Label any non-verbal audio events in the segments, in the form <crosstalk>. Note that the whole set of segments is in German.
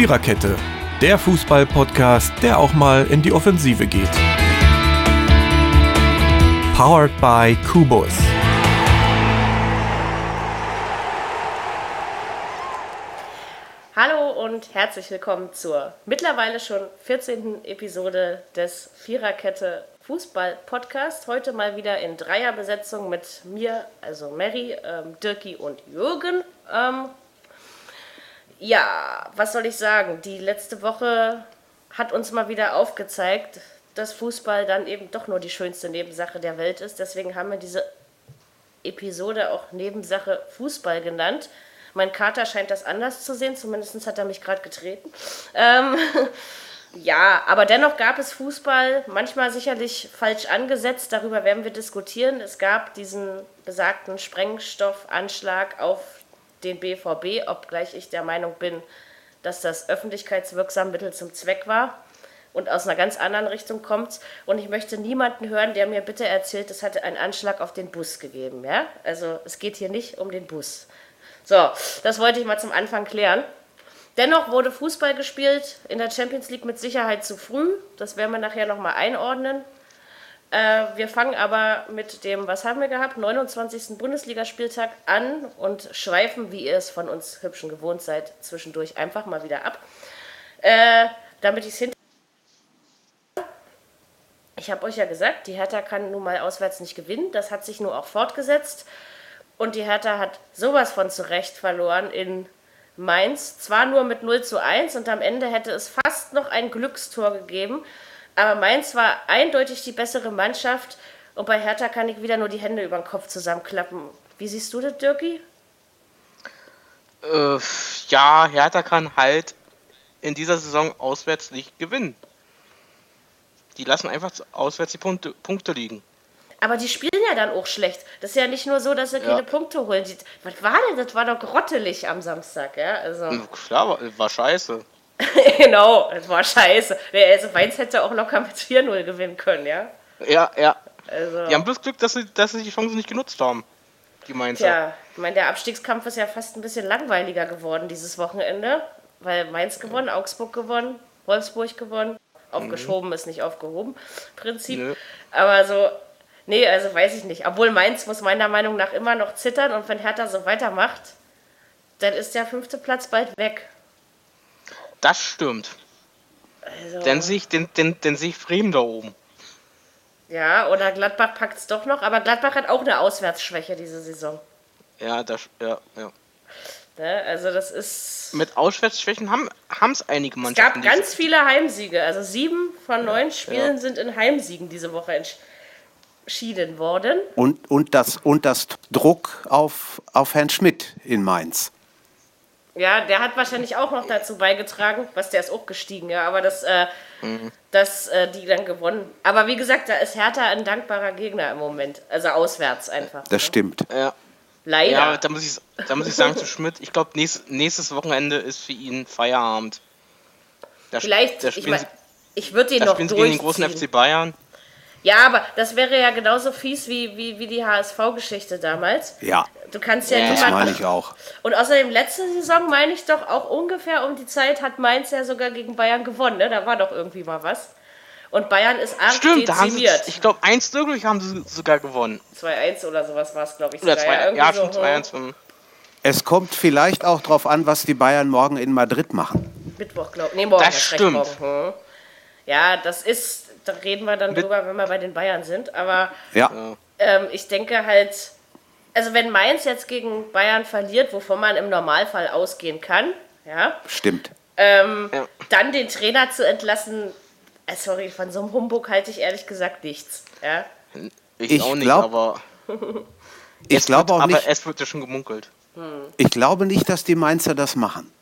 Viererkette, der Fußball-Podcast, der auch mal in die Offensive geht. Powered by Kubus. Hallo und herzlich willkommen zur mittlerweile schon 14. Episode des Viererkette Fußball Podcast. Heute mal wieder in Dreierbesetzung mit mir, also Mary, ähm, Dirki und Jürgen. Ähm, ja, was soll ich sagen? Die letzte Woche hat uns mal wieder aufgezeigt, dass Fußball dann eben doch nur die schönste Nebensache der Welt ist. Deswegen haben wir diese Episode auch Nebensache Fußball genannt. Mein Kater scheint das anders zu sehen, zumindest hat er mich gerade getreten. Ähm, <laughs> ja, aber dennoch gab es Fußball, manchmal sicherlich falsch angesetzt, darüber werden wir diskutieren. Es gab diesen besagten Sprengstoffanschlag auf den BVB, obgleich ich der Meinung bin, dass das öffentlichkeitswirksam Mittel zum Zweck war und aus einer ganz anderen Richtung kommt. Und ich möchte niemanden hören, der mir bitte erzählt, es hätte einen Anschlag auf den Bus gegeben. Ja? Also es geht hier nicht um den Bus. So, das wollte ich mal zum Anfang klären. Dennoch wurde Fußball gespielt in der Champions League mit Sicherheit zu früh. Das werden wir nachher nochmal einordnen. Äh, wir fangen aber mit dem, was haben wir gehabt, 29. Bundesligaspieltag an und schweifen, wie ihr es von uns Hübschen gewohnt seid, zwischendurch einfach mal wieder ab. Äh, damit ich es hinter. Ich habe euch ja gesagt, die Hertha kann nun mal auswärts nicht gewinnen. Das hat sich nur auch fortgesetzt. Und die Hertha hat sowas von zurecht verloren in Mainz. Zwar nur mit 0 zu 1 und am Ende hätte es fast noch ein Glückstor gegeben. Aber Mainz war eindeutig die bessere Mannschaft und bei Hertha kann ich wieder nur die Hände über den Kopf zusammenklappen. Wie siehst du das, Dirki? Äh, ja, Hertha kann halt in dieser Saison auswärts nicht gewinnen. Die lassen einfach auswärts die Punkte, Punkte liegen. Aber die spielen ja dann auch schlecht. Das ist ja nicht nur so, dass sie ja. keine Punkte holen. Die, was war denn? Das war doch grottelig am Samstag, ja? Also. Klar, war, war scheiße. <laughs> genau, das war scheiße. Also Mainz hätte auch locker mit 4-0 gewinnen können, ja? Ja, ja. Also. Die haben bloß Glück, dass sie, dass sie die Chance nicht genutzt haben. Die Mainzer. Ja, ich meine, der Abstiegskampf ist ja fast ein bisschen langweiliger geworden dieses Wochenende. Weil Mainz gewonnen, Augsburg gewonnen, Wolfsburg gewonnen. Aufgeschoben mhm. ist nicht aufgehoben, Prinzip. Nö. Aber so, nee, also weiß ich nicht. Obwohl Mainz muss meiner Meinung nach immer noch zittern und wenn Hertha so weitermacht, dann ist der fünfte Platz bald weg. Das stimmt. Also. Dann sehe ich, den, den, den sehe ich Bremen da oben. Ja, oder Gladbach packt es doch noch, aber Gladbach hat auch eine Auswärtsschwäche diese Saison. Ja, das, ja, ja. Ne, also das ist. Mit Auswärtsschwächen haben es einige Mannschaften. Es gab ganz viele Heimsiege. Also sieben von neun Spielen ja. sind in Heimsiegen diese Woche entschieden worden. Und, und, das, und das Druck auf, auf Herrn Schmidt in Mainz. Ja, der hat wahrscheinlich auch noch dazu beigetragen, was der ist auch gestiegen, ja, aber das, äh, mhm. dass äh, die dann gewonnen. Aber wie gesagt, da ist Hertha ein dankbarer Gegner im Moment, also auswärts einfach. Das ne? stimmt. Ja. Leider. Ja, da muss ich, da muss ich sagen zu Schmidt, ich glaube, nächst, nächstes Wochenende ist für ihn Feierabend. Da Vielleicht, ich, mein, ich würde ihn noch durchziehen. gegen den großen FC Bayern. Ja, aber das wäre ja genauso fies wie, wie, wie die HSV-Geschichte damals. Ja. Du kannst ja, ja Das meine ich auch. Und außerdem, letzte Saison meine ich doch auch ungefähr um die Zeit hat Mainz ja sogar gegen Bayern gewonnen. Ne? Da war doch irgendwie mal was. Und Bayern ist arg Stimmt, da haben sie, ich glaube, 1-0 haben sie sogar gewonnen. 2-1 oder sowas war es, glaube ich. Oder 2 ja, ja, schon so, 2-1. Hm. Es kommt vielleicht auch darauf an, was die Bayern morgen in Madrid machen. Mittwoch, glaube ich. Nee, morgen. Das stimmt. Hm. Ja, das ist da reden wir dann drüber, wenn wir bei den Bayern sind. Aber ja. ähm, ich denke halt, also wenn Mainz jetzt gegen Bayern verliert, wovon man im Normalfall ausgehen kann, ja. Stimmt. Ähm, ja. Dann den Trainer zu entlassen, äh, sorry, von so einem Humbug halte ich ehrlich gesagt nichts. Ja. Ich, ich auch nicht, glaub, aber. ich glaube auch nicht. Aber es wird ja schon gemunkelt. Hm. Ich glaube nicht, dass die Mainzer das machen.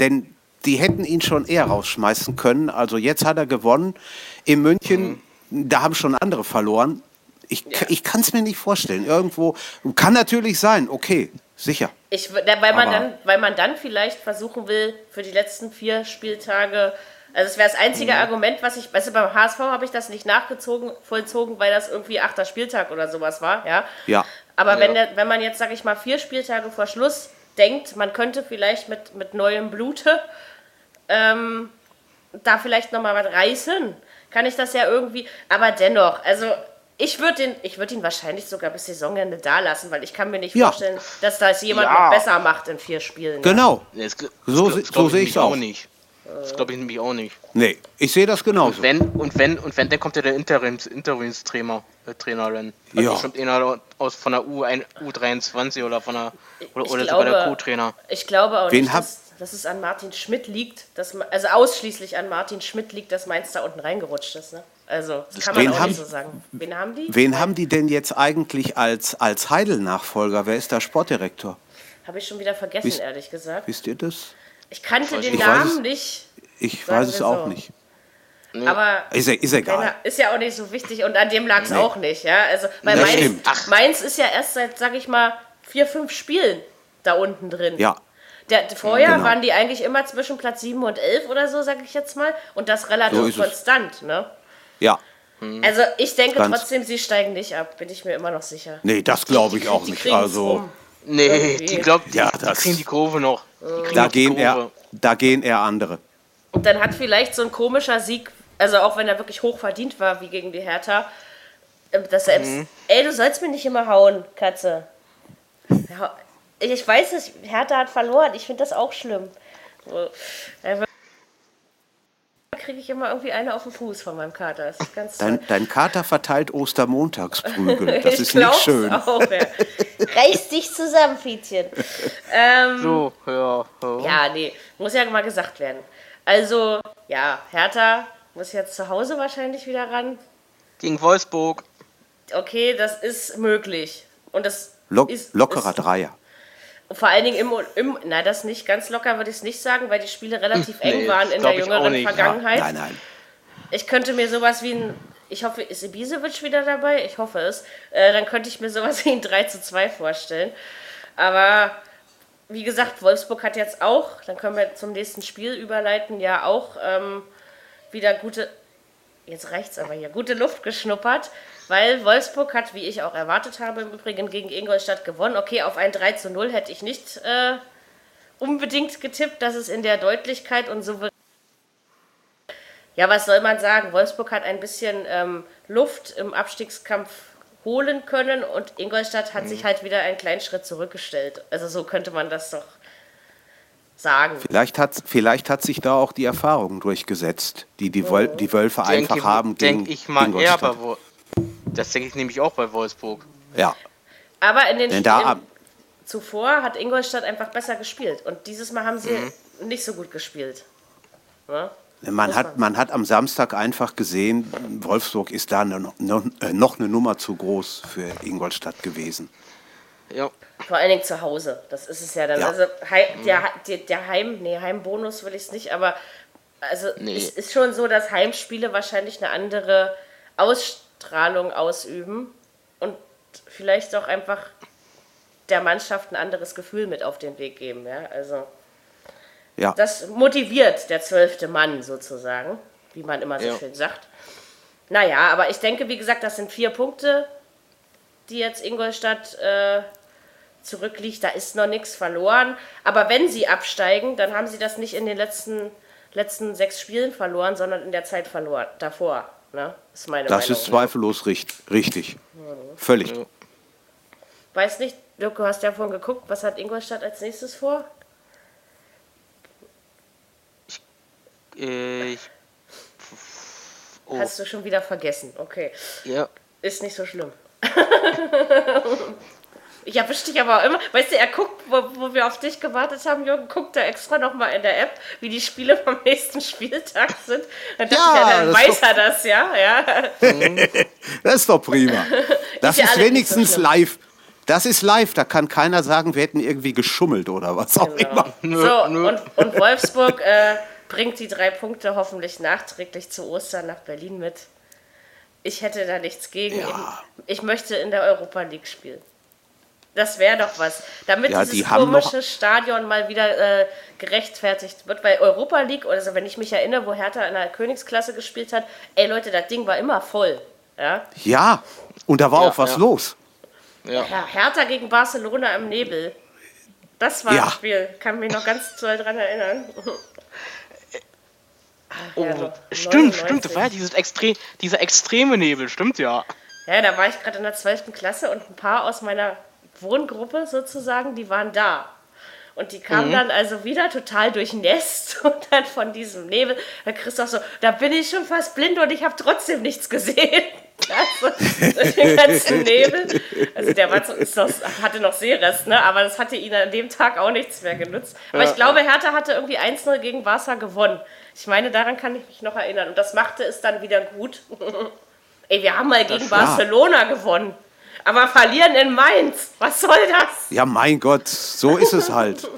Denn die hätten ihn schon eher rausschmeißen können. Also jetzt hat er gewonnen. In München, mhm. da haben schon andere verloren. Ich, ja. ich kann es mir nicht vorstellen. Irgendwo kann natürlich sein, okay, sicher. Ich, weil, man dann, weil man dann vielleicht versuchen will, für die letzten vier Spieltage also es wäre das einzige mhm. Argument, was ich, weißt du, beim HSV habe ich das nicht nachgezogen, vollzogen, weil das irgendwie achter Spieltag oder sowas war, ja. Ja. Aber ja. wenn, der, wenn man jetzt, sage ich mal, vier Spieltage vor Schluss denkt, man könnte vielleicht mit, mit neuem Blute ähm, da vielleicht nochmal was reißen, kann ich das ja irgendwie. Aber dennoch, also ich würde ihn, ich würd ihn wahrscheinlich sogar bis Saisonende da lassen, weil ich kann mir nicht Ja. vorstellen, dass das jemand Ja. noch besser macht in vier Spielen. Genau. Nee, das, das, So das, se- das so sehe ich ich's nämlich auch. nicht. Das glaube ich nämlich auch nicht. Nee, ich sehe das genauso. Wenn und wenn und wenn, dann kommt ja der Interims, Interimstrainer, äh, Trainerin. Ja. Bestimmt einer aus von der U, ein, U23 oder von der oder, Ich oder glaube- sogar der Co-Trainer. Ich glaube auch Wen nicht, dass, dass es an Martin Schmidt liegt, dass, also ausschließlich an Martin Schmidt liegt, dass Mainz da unten reingerutscht ist. Ne? Also, das kann man auch haben- nicht so sagen. Wen haben die? Wen haben die denn jetzt eigentlich als, als Heidel-Nachfolger? Wer ist der Sportdirektor? Habe ich schon wieder vergessen, Wisst- ehrlich gesagt. Wisst ihr das? Ich kannte den Ich Namen es- nicht, Ich weiß es auch so. nicht. aber Ist, ist egal. ist ja auch nicht so wichtig und an dem lag es auch nicht. Ja? Also, weil Das Mainz. Ach. Mainz ist ja erst seit, sag ich mal, vier, fünf Spielen da unten drin. Ja, Der, vorher Genau. waren die eigentlich immer zwischen Platz 7 und 11 oder so, sag ich jetzt mal. Und das relativ So konstant. Ne? ja. Also ich denke Ganz- trotzdem, sie steigen nicht ab, bin ich mir immer noch sicher. Nee, das glaube ich Die- auch die nicht. Also. Nee, Irgendwie. die glaubt, die, Ja, die das- kriegen die Kurve noch. Da gehen, eher, da gehen eher andere. Und dann hat vielleicht so ein komischer Sieg, also auch wenn er wirklich hoch verdient war, wie gegen die Hertha, ähm, dass selbst, Mhm. ey, du sollst mir nicht immer hauen, Katze. Ja, ich weiß es, Hertha hat verloren, ich finde das auch schlimm. Kriege ich immer irgendwie eine auf den Fuß von meinem Kater. Das ist ganz toll. Dein, dein Kater verteilt Ostermontagsprügel. <laughs> Das ist nicht schön. Auch, ja. <laughs> Reiß dich zusammen, Fietchen. Ähm, So, ja, ja. Ja, nee, muss ja mal gesagt werden. Also, ja, Hertha muss jetzt zu Hause wahrscheinlich wieder ran. Gegen Wolfsburg. Okay, das ist möglich. Und das Lock, ist, lockerer ist Dreier. Vor allen Dingen im, im, na, das nicht ganz locker würde ich es nicht sagen, weil die Spiele relativ eng nee, waren in der jüngeren nicht. Ja, Vergangenheit. Nein, nein. Ich könnte mir sowas wie ein, ich hoffe, ist Ibisevic wieder dabei? Ich hoffe es. Äh, dann könnte ich mir sowas wie ein 3 zu 2 vorstellen. Aber wie gesagt, Wolfsburg hat jetzt auch, dann können wir zum nächsten Spiel überleiten, ja auch ähm, wieder gute, jetzt reicht's aber hier, gute Luft geschnuppert, weil Wolfsburg hat, wie ich auch erwartet habe, im Übrigen gegen Ingolstadt gewonnen. Okay, auf ein 3 zu 0 hätte ich nicht äh, unbedingt getippt, dass es in der Deutlichkeit und so ja, was soll man sagen? Wolfsburg hat ein bisschen ähm, Luft im Abstiegskampf holen können und Ingolstadt hat sich halt wieder einen kleinen Schritt zurückgestellt. Also so könnte man das doch sagen. Vielleicht hat, vielleicht hat sich da auch die Erfahrung durchgesetzt, die die, Wöl die Wölfe einfach Denke, haben gegen denk ich mal eher Ingolstadt. bei Wo Das denke ich nämlich auch bei Wolfsburg. Ja, Aber in den Denn da Spielen am- zuvor hat Ingolstadt einfach besser gespielt und dieses Mal haben sie nicht so gut gespielt. Ne? man hat, man hat am Samstag einfach gesehen, Wolfsburg ist da noch, noch, noch eine Nummer zu groß für Ingolstadt gewesen. Ja. Vor allen Dingen zu Hause. Das ist es ja dann. Ja. Also Hei- der, der, der Heim, nee, Heimbonus will ich es nicht, aber also Nee. es ist schon so, dass Heimspiele wahrscheinlich eine andere Ausstrahlung ausüben und vielleicht auch einfach der Mannschaft ein anderes Gefühl mit auf den Weg geben. Ja? Also Ja, das motiviert der zwölfte Mann sozusagen, wie man immer so Ja. schön sagt. Naja, aber ich denke, wie gesagt, das sind vier Punkte, die jetzt Ingolstadt äh, zurückliegt. Da ist noch nichts verloren. Aber wenn sie absteigen, dann haben sie das nicht in den letzten, letzten sechs Spielen verloren, sondern in der Zeit verloren, davor. Ne? Ist meine das Meinung. ist zweifellos richt, richtig. Völlig. Ja. Weiß nicht, Dirk, du hast ja vorhin geguckt, was hat Ingolstadt als nächstes vor? Äh, Ich. Oh, Hast du schon wieder vergessen. Okay. ja. Ist nicht so schlimm. <laughs> ich erwische dich aber auch immer. Weißt du, er guckt, wo, wo wir auf dich gewartet haben, Jürgen, guckt er extra nochmal in der App, wie die Spiele <laughs> vom nächsten Spieltag sind. Dann Ja, ich, ja, dann das ist weiß er das, ja. ja. Das ist doch prima. <laughs> Das ja ist so wenigstens schlimm. live. Das ist live, da kann keiner sagen, wir hätten irgendwie geschummelt oder was auch immer. So, und, und Wolfsburg äh, bringt die drei Punkte hoffentlich nachträglich zu Ostern nach Berlin mit. Ich hätte da nichts gegen. Ja. Ich möchte in der Europa League spielen. Das wäre doch was. Damit Ja, dieses die komische Stadion mal wieder äh, gerechtfertigt wird. Weil Europa League, also wenn ich mich erinnere, wo Hertha in der Königsklasse gespielt hat, ey Leute, das Ding war immer voll. Ja? Ja, und da war Ja, auch was ja. los. Ja. ja, Hertha gegen Barcelona im Nebel. Das war Ja. ein Spiel. Kann mich noch ganz toll dran erinnern. Oh, Ja, so stimmt, 99. stimmt. Das war ja dieses extre dieser extreme Nebel, stimmt ja. Ja, da war ich gerade in der 12. Klasse und ein paar aus meiner Wohngruppe sozusagen, die waren da. Und die kamen dann also wieder total durchnässt <laughs> und dann von diesem Nebel. Herr Christoph so, da bin ich schon fast blind und ich habe trotzdem nichts gesehen. <laughs> Also, durch den ganzen <laughs> Nebel. Also der war, noch, hatte noch Seerest, ne? aber das hatte ihn an dem Tag auch nichts mehr genutzt. Aber ich glaube, Hertha hatte irgendwie 1-0 gegen Barca gewonnen. Ich meine, daran kann ich mich noch erinnern. Und das machte es dann wieder gut. Ey, wir haben mal gegen Barcelona gewonnen. Aber verlieren in Mainz. Was soll das? Ja, mein Gott, so ist es halt.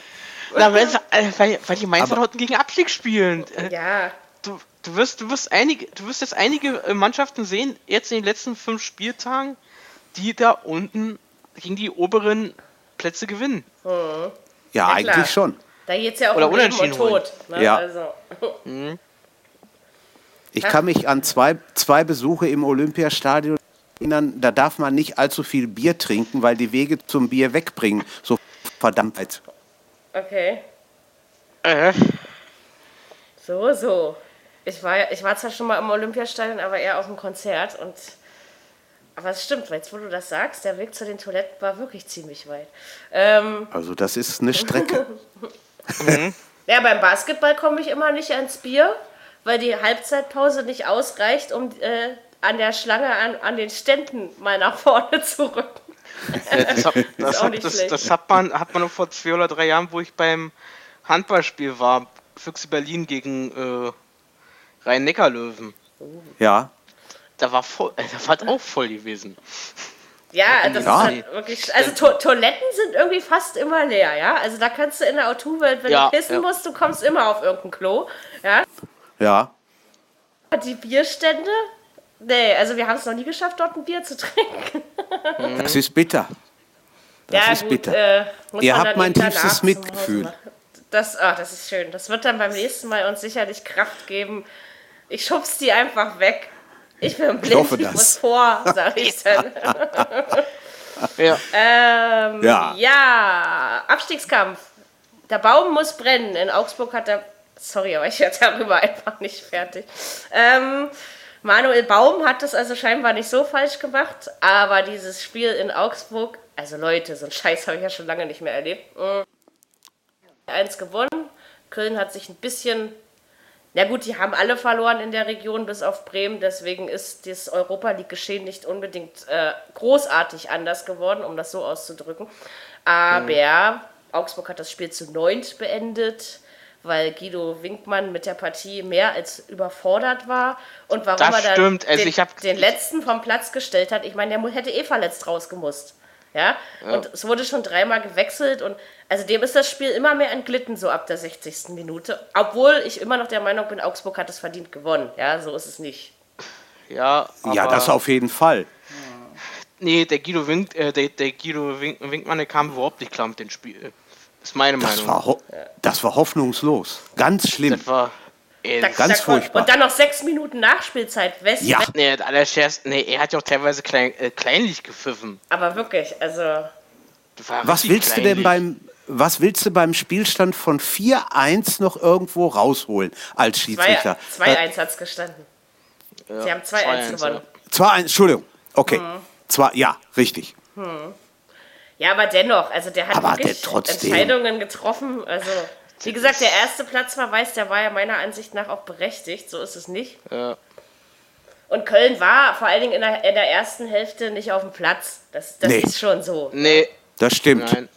<laughs> Na, weil, äh, weil, weil die Mainzer heute gegen Abstieg spielen. Äh, Ja, Du, du, wirst, du, wirst einige, du wirst jetzt einige äh, Mannschaften sehen, jetzt in den letzten fünf Spieltagen, die da unten gegen die oberen Plätze gewinnen. Ja, Ja, eigentlich klar. schon. da geht's ja auch Oder um Leben. Tod. Ne? Ja. Also, Ich kann mich an zwei, zwei Besuche im Olympiastadion erinnern, da darf man nicht allzu viel Bier trinken, weil die Wege zum Bier wegbringen. So verdammt weit. okay. Äh, So, so. Ich war, ich war zwar schon mal im Olympiastadion, aber eher auf dem Konzert. Und, aber es stimmt, weil jetzt, wo du das sagst, der Weg zu den Toiletten war wirklich ziemlich weit. Ähm, Also das ist eine Strecke. <laughs> ja, beim Basketball komme ich immer nicht ans Bier, weil die Halbzeitpause nicht ausreicht, um äh, an der Schlange an, an den Ständen mal nach vorne zu rücken. das, hat, <laughs> das, hat, das, das hat man hat man noch vor zwei oder drei Jahren, wo ich beim Handballspiel war, Füchse Berlin gegen äh, Rhein-Neckar-Löwen. Ja, Da war voll, äh, da war auch voll gewesen. Ja, das Ja. ist halt wirklich. Also to Toiletten sind irgendwie fast immer leer, ja. Also da kannst du in der Autowelt, wenn Ja, du pissen ja. musst, du kommst immer auf irgendein Klo. Ja. ja. Die Bierstände. Nee, also wir haben es noch nie geschafft, dort ein Bier zu trinken. Das ist bitter. Das ja, ist gut, bitter. Äh, Ihr habt mein tiefstes Mitgefühl. Das, ah, das ist schön. Das wird dann beim nächsten Mal uns sicherlich Kraft geben. Ich schub's die einfach weg. Ich bin blind, hoffe ich das. muss vor, sag ich <laughs> dann. Ja. Ähm, Ja. ja. Abstiegskampf. Der Baum muss brennen. In Augsburg hat der. Sorry, aber ich werde darüber einfach nicht fertig. Ähm, Manuel Baum hat das also scheinbar nicht so falsch gemacht, aber dieses Spiel in Augsburg, also Leute, so einen Scheiß habe ich ja schon lange nicht mehr erlebt. Mm. Eins gewonnen. Köln hat sich ein bisschen. Na gut, die haben alle verloren in der Region bis auf Bremen, deswegen ist das Europa League Geschehen nicht unbedingt äh, großartig anders geworden, um das so auszudrücken. Aber Augsburg hat das Spiel zu neunt beendet, weil Guido Winkmann mit der Partie mehr als überfordert war. Und warum Das er dann stimmt, also den, ich hab- den letzten vom Platz gestellt hat, ich meine, der hätte eh verletzt rausgemusst. Ja? Und es wurde schon dreimal gewechselt und also dem ist das Spiel immer mehr entglitten, so ab der 60. Minute. Obwohl ich immer noch der Meinung bin, Augsburg hat es verdient gewonnen. Ja, so ist es nicht. Ja, aber Ja, das auf jeden Fall. Nee, der Guido, Wink, äh, der, der Guido Wink, Winkmann, der kam überhaupt nicht klar mit dem Spiel. Ist meine Das Meinung. war, das war hoffnungslos. Ganz schlimm. das war. Da, Ganz da furchtbar. Und dann noch sechs Minuten Nachspielzeit. West, Ja. nee, der Allerscherz, nee, er hat ja auch teilweise klein, äh, kleinlich gepfiffen. Aber wirklich, also Was willst du denn kleinlich. beim was willst du beim Spielstand von 4-1 noch irgendwo rausholen als Schiedsrichter? 2-1 hat es gestanden. Sie haben 2-1 gewonnen. ja. 2-1, Entschuldigung. Okay. Mhm. Zwei, ja, richtig. Ja, aber dennoch, also der hat Aber wirklich der trotzdem. Entscheidungen getroffen. Also, wie gesagt, der erste Platz war weiß, der war ja meiner Ansicht nach auch berechtigt. So ist es nicht. Ja. Und Köln war vor allen Dingen in der, in der ersten Hälfte nicht auf dem Platz. Das, das Nee. ist schon so. Nee, Das stimmt. nein.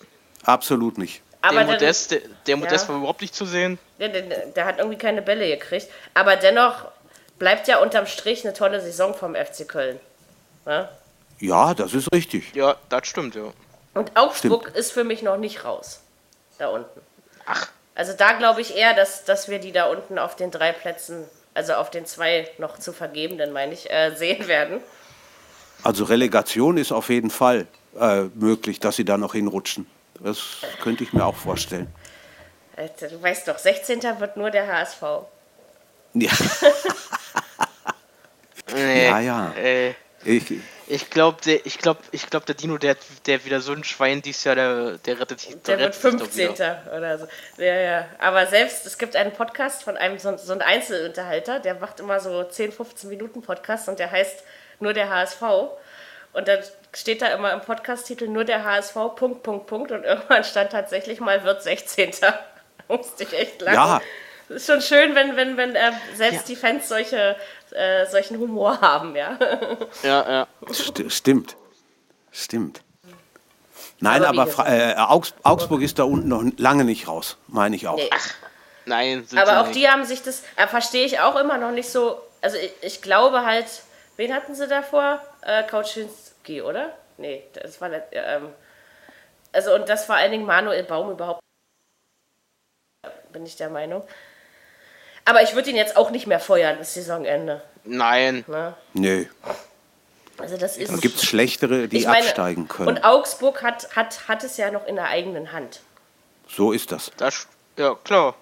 Absolut nicht. Aber der dann, Modest, der, der Modest Ja. war überhaupt nicht zu sehen. der, der, der hat irgendwie keine Bälle gekriegt. Aber dennoch bleibt ja unterm Strich eine tolle Saison vom FC Köln. Ne? Ja, das ist richtig. Ja, das stimmt, ja. Und Augsburg ist für mich noch nicht raus. Da unten. Ach, Also da glaube ich eher, dass, dass wir die da unten auf den drei Plätzen, also auf den zwei noch zu vergebenden, meine ich, äh, sehen werden. Also Relegation ist auf jeden Fall äh, möglich, dass sie da noch hinrutschen. Das könnte ich mir auch vorstellen. Alter, Du weißt doch, 16. wird nur der HSV. <laughs> <laughs> Ja, nee. Ja, ja. Äh, ich, Ich glaube, der, ich glaub, ich glaub, der Dino, der, der wieder so ein Schwein dieses Jahr, der, der rettet sich. Der wird rettet sich doch 15. wieder. oder so. Ja, ja. Aber selbst, es gibt einen Podcast von einem, so, so ein Einzelunterhalter, der macht immer so 10, 15 Minuten Podcast und der heißt nur der HSV. Und dann steht da immer im Podcast-Titel nur der HSV, Punkt, Punkt, Punkt. Und irgendwann stand tatsächlich mal, wird 16. <laughs> Musste ich echt lachen. Ja. Es ist schon schön, wenn, wenn, wenn äh, selbst Ja. die Fans solche, äh, solchen Humor haben, ja. Ja, ja. St stimmt. Stimmt. Nein, Aber aber, äh, Augs Augsburg ist da unten noch lange nicht raus, meine ich auch. Nee. Nein, sind sie Aber auch nicht. die haben sich das, äh, verstehe ich auch immer noch nicht so. Also ich, ich glaube halt, wen hatten sie davor? Äh, Kauczynski, oder? Nee, das war let- ähm, also und das vor allen Dingen Manuel Baum überhaupt, bin ich der Meinung. Aber ich würde ihn jetzt auch nicht mehr feuern bis Saisonende. Nein. Ne? Nö, Also das ist. da gibt es schlechtere, die meine, absteigen können. Und Augsburg hat, hat, hat es ja noch in der eigenen Hand. so ist das. Das, ja, klar.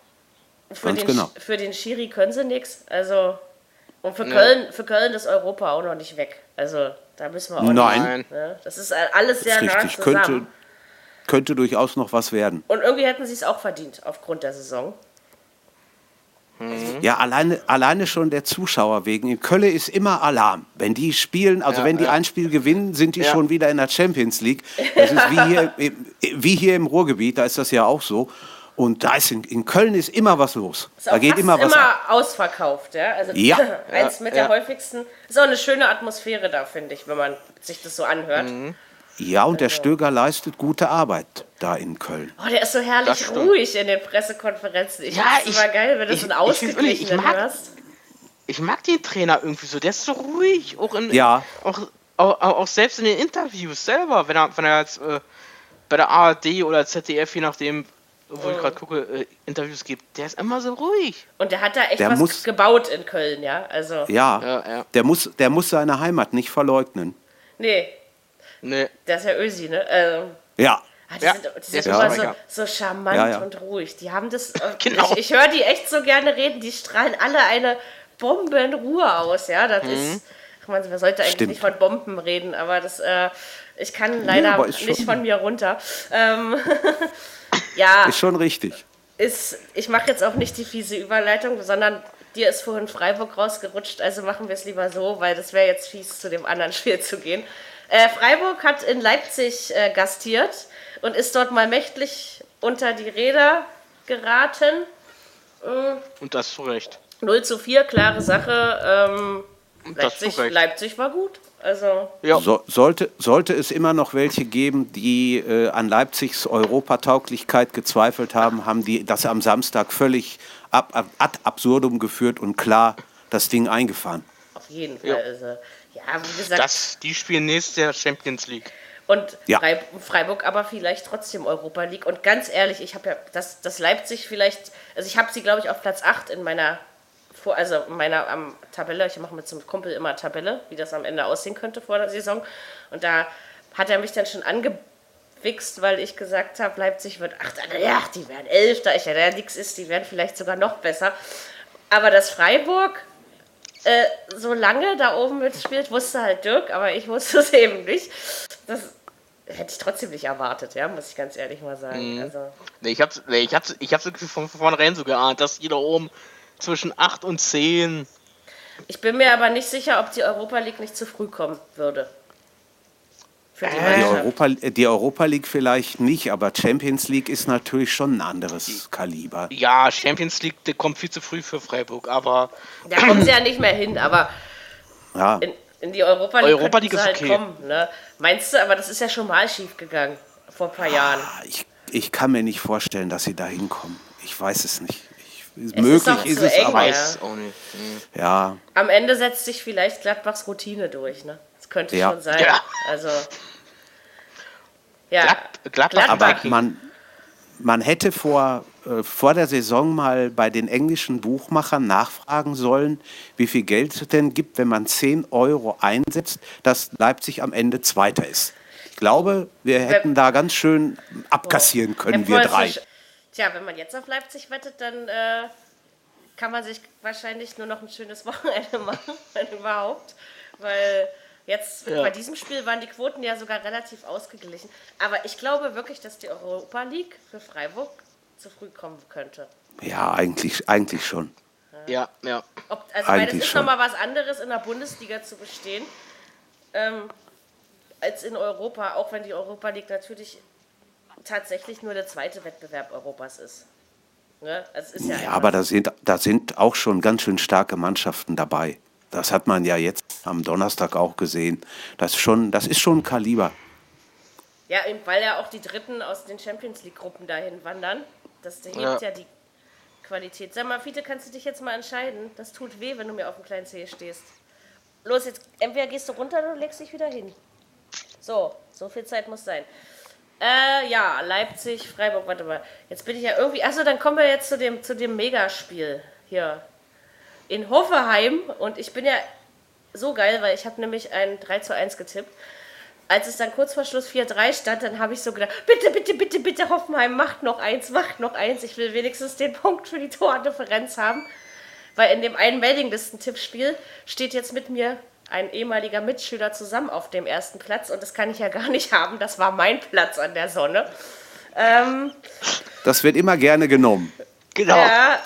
Für Ganz den, genau. Für den Schiri können sie nichts. Also, und für Ja. Köln, für Köln ist Europa auch noch nicht weg. Also, da müssen wir auch Nein. Nein. nicht. Ne? Das ist alles sehr ist nah richtig. zusammen. Könnte, könnte durchaus noch was werden. Und irgendwie hätten sie es auch verdient aufgrund der Saison. Ja, alleine, alleine schon der Zuschauer wegen. In Köln ist immer Alarm. Wenn die spielen, also Ja, wenn die ja. ein Spiel gewinnen, sind die Ja. schon wieder in der Champions League. Das ist wie hier, im- wie hier im Ruhrgebiet, da ist das ja auch so. Und da ist in, in Köln ist immer was los. Ist Da geht immer was ab. ausverkauft, ja. Also Ja. <laughs> eins Ja, mit der häufigsten. Ist auch eine schöne Atmosphäre da, finde ich, wenn man sich das so anhört. Mhm. Ja, und der Stöger leistet gute Arbeit da in Köln. Oh, der ist so herrlich ruhig in den Pressekonferenzen. Ich Ja, ich- immer geil, wenn du ich- so ich ausgeglichenen mag- hörst. Ich mag den Trainer irgendwie so. Der ist so ruhig. Auch, in, Ja. auch, auch, auch selbst in den Interviews selber, wenn er, wenn er jetzt äh, bei der ARD oder ZDF, je nachdem, wo Oh. ich gerade gucke, äh, Interviews gibt, der ist immer so ruhig. Und der hat da echt Der was muss- gebaut in Köln, ja. Also, Ja, Ja, ja. Der, muss, der muss seine Heimat nicht verleugnen. nee, Nee. der ist ja Ösi, ne? Ähm, Ja, ah, die Ja, sind, die sind ist immer auch so, so charmant Ja, ja. und ruhig. Die haben das. Äh, <laughs> Genau. Ich, ich höre die echt so gerne reden. Die strahlen alle eine Bombenruhe aus, ja. Das ist. Ach man, man sollte eigentlich Stimmt. nicht von Bomben reden, aber das. Äh, ich kann leider ist nicht schon- von mir runter. Ähm, <laughs> ja, ist schon richtig. ist, ich mache jetzt auch nicht die fiese Überleitung, sondern dir ist vorhin Freiburg rausgerutscht, also machen wir es lieber so, weil das wäre jetzt fies, zu dem anderen <laughs> Spiel zu gehen. Äh, Freiburg hat in Leipzig äh, gastiert und ist dort mal mächtlich unter die Räder geraten. Und das zu Recht. 0 zu 4, klare Sache. Ähm, Und das zu Leipzig, Recht. Leipzig war gut. Also, Ja. So, sollte, sollte es immer noch welche geben, die äh, an Leipzigs Europatauglichkeit gezweifelt haben, haben die das am Samstag völlig ab, ab, ad absurdum geführt und klar das Ding eingefahren. auf jeden Fall. Ja. Also, ja, wie gesagt, Das, die spielen nächstes Jahr Champions League. Und Ja. Freib- Freiburg aber vielleicht trotzdem Europa League. Und ganz ehrlich, ich habe ja, das, das Leipzig vielleicht, also ich habe sie, glaube ich, auf Platz 8 in meiner, vor, also in meiner am Tabelle. Ich mache mit zum Kumpel immer Tabelle, wie das am Ende aussehen könnte vor der Saison. Und da hat er mich dann schon angewichst, weil ich gesagt habe, Leipzig wird 8. Ja, die werden 11, da ich ja der nix ist, die werden vielleicht sogar noch besser. Aber dass Freiburg äh, so lange da oben mitspielt, wusste halt Dirk, aber ich wusste es <laughs> eben nicht. Das hätte ich trotzdem nicht erwartet, ja, muss ich ganz ehrlich mal sagen. Also, Nee, ich hab's, nee, ich hab's, ich hab's irgendwie von vornherein so geahnt, dass die da oben zwischen 8 und 10. ich bin mir aber nicht sicher, ob die Europa League nicht zu früh kommen würde. Für die Die Mannschaft. Europa, die Europa League vielleicht nicht, aber Champions League ist natürlich schon ein anderes Kaliber. Ja, Champions League, der kommt viel zu früh für Freiburg, aber Da kommen sie ja nicht mehr hin, aber Ja, in, in die Europa League, Europa League sie ist halt okay. kommen. Ne? Meinst du, aber das ist ja schon mal schief gegangen, vor ein paar Jahren. ich, ich kann mir nicht vorstellen, dass sie da hinkommen. Ich weiß es nicht. Ich, ist möglich ist, zu es, eng, aber ja. weiß auch nicht. Hm. ja, Am Ende setzt sich vielleicht Gladbachs Routine durch, ne? Das könnte Ja. schon sein. Ja. Also. Ja. Glad- Gladbach, aber man, man hätte vor, äh, vor der Saison mal bei den englischen Buchmachern nachfragen sollen, wie viel Geld es denn gibt, wenn man 10 Euro einsetzt, dass Leipzig am Ende Zweiter ist. Ich glaube, wir hätten da ganz schön abkassieren können, Herr wir drei. Tja, wenn man jetzt auf Leipzig wettet, dann äh, kann man sich wahrscheinlich nur noch ein schönes Wochenende <laughs> machen, wenn überhaupt. Weil Jetzt Ja. bei diesem Spiel waren die Quoten ja sogar relativ ausgeglichen. Aber ich glaube wirklich, dass die Europa League für Freiburg zu früh kommen könnte. Ja, eigentlich, eigentlich schon. Ja, ja. Ob, also weil das Eigentlich ist schon. nochmal was anderes, in der Bundesliga zu bestehen, ähm, als in Europa, auch wenn die Europa League natürlich tatsächlich nur der zweite Wettbewerb Europas ist. Ne? Also es ist ja, Ja, aber da sind, da sind auch schon ganz schön starke Mannschaften dabei. Das hat man ja jetzt am Donnerstag auch gesehen. Das ist schon, das ist schon ein Kaliber. Ja, eben, weil ja auch die Dritten aus den Champions League-Gruppen dahin wandern. Das hebt ja. Ja. die Qualität. Sag mal, Fiete, kannst du dich jetzt mal entscheiden? Das tut weh, wenn du mir auf dem kleinen Zeh stehst. Los, jetzt entweder gehst du runter oder du legst dich wieder hin. So, so viel Zeit muss sein. Äh, ja, Leipzig, Freiburg, warte mal. Jetzt bin ich ja irgendwie. Achso, dann kommen wir jetzt zu dem, zu dem Megaspiel hier in Hoffenheim. Und ich bin ja so geil, weil ich habe nämlich ein 3 zu 1 getippt. Als es dann kurz vor Schluss 4-3 stand, dann habe ich so gedacht, bitte, bitte, bitte, bitte, Hoffenheim, macht noch eins, macht noch eins. Ich will wenigstens den <laughs> Punkt für die Tordifferenz haben. Weil in dem einen Meldinglisten-Tippspiel steht jetzt mit mir ein ehemaliger Mitschüler zusammen auf dem ersten Platz und das kann ich ja gar nicht haben. Das war mein Platz an der Sonne. Ähm, Das wird immer gerne genommen. Genau. ja,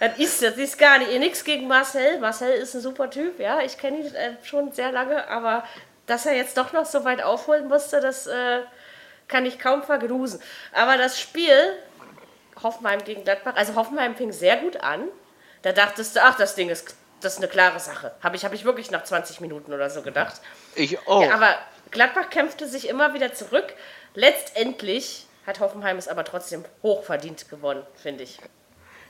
das ist, das ist gar nicht nichts gegen Marcel. Marcel ist ein super Typ, ja. Ich kenne ihn äh, schon sehr lange, aber dass er jetzt doch noch so weit aufholen musste, das äh, kann ich kaum vergrusen. Aber das Spiel, Hoffenheim gegen Gladbach, also Hoffenheim fing sehr gut an. Da dachtest du, ach, das Ding ist, das ist eine klare Sache. Habe ich, hab ich wirklich nach 20 Minuten oder so gedacht. Ich auch. Ja, aber Gladbach kämpfte sich immer wieder zurück. Letztendlich hat Hoffenheim es aber trotzdem hochverdient gewonnen, finde ich.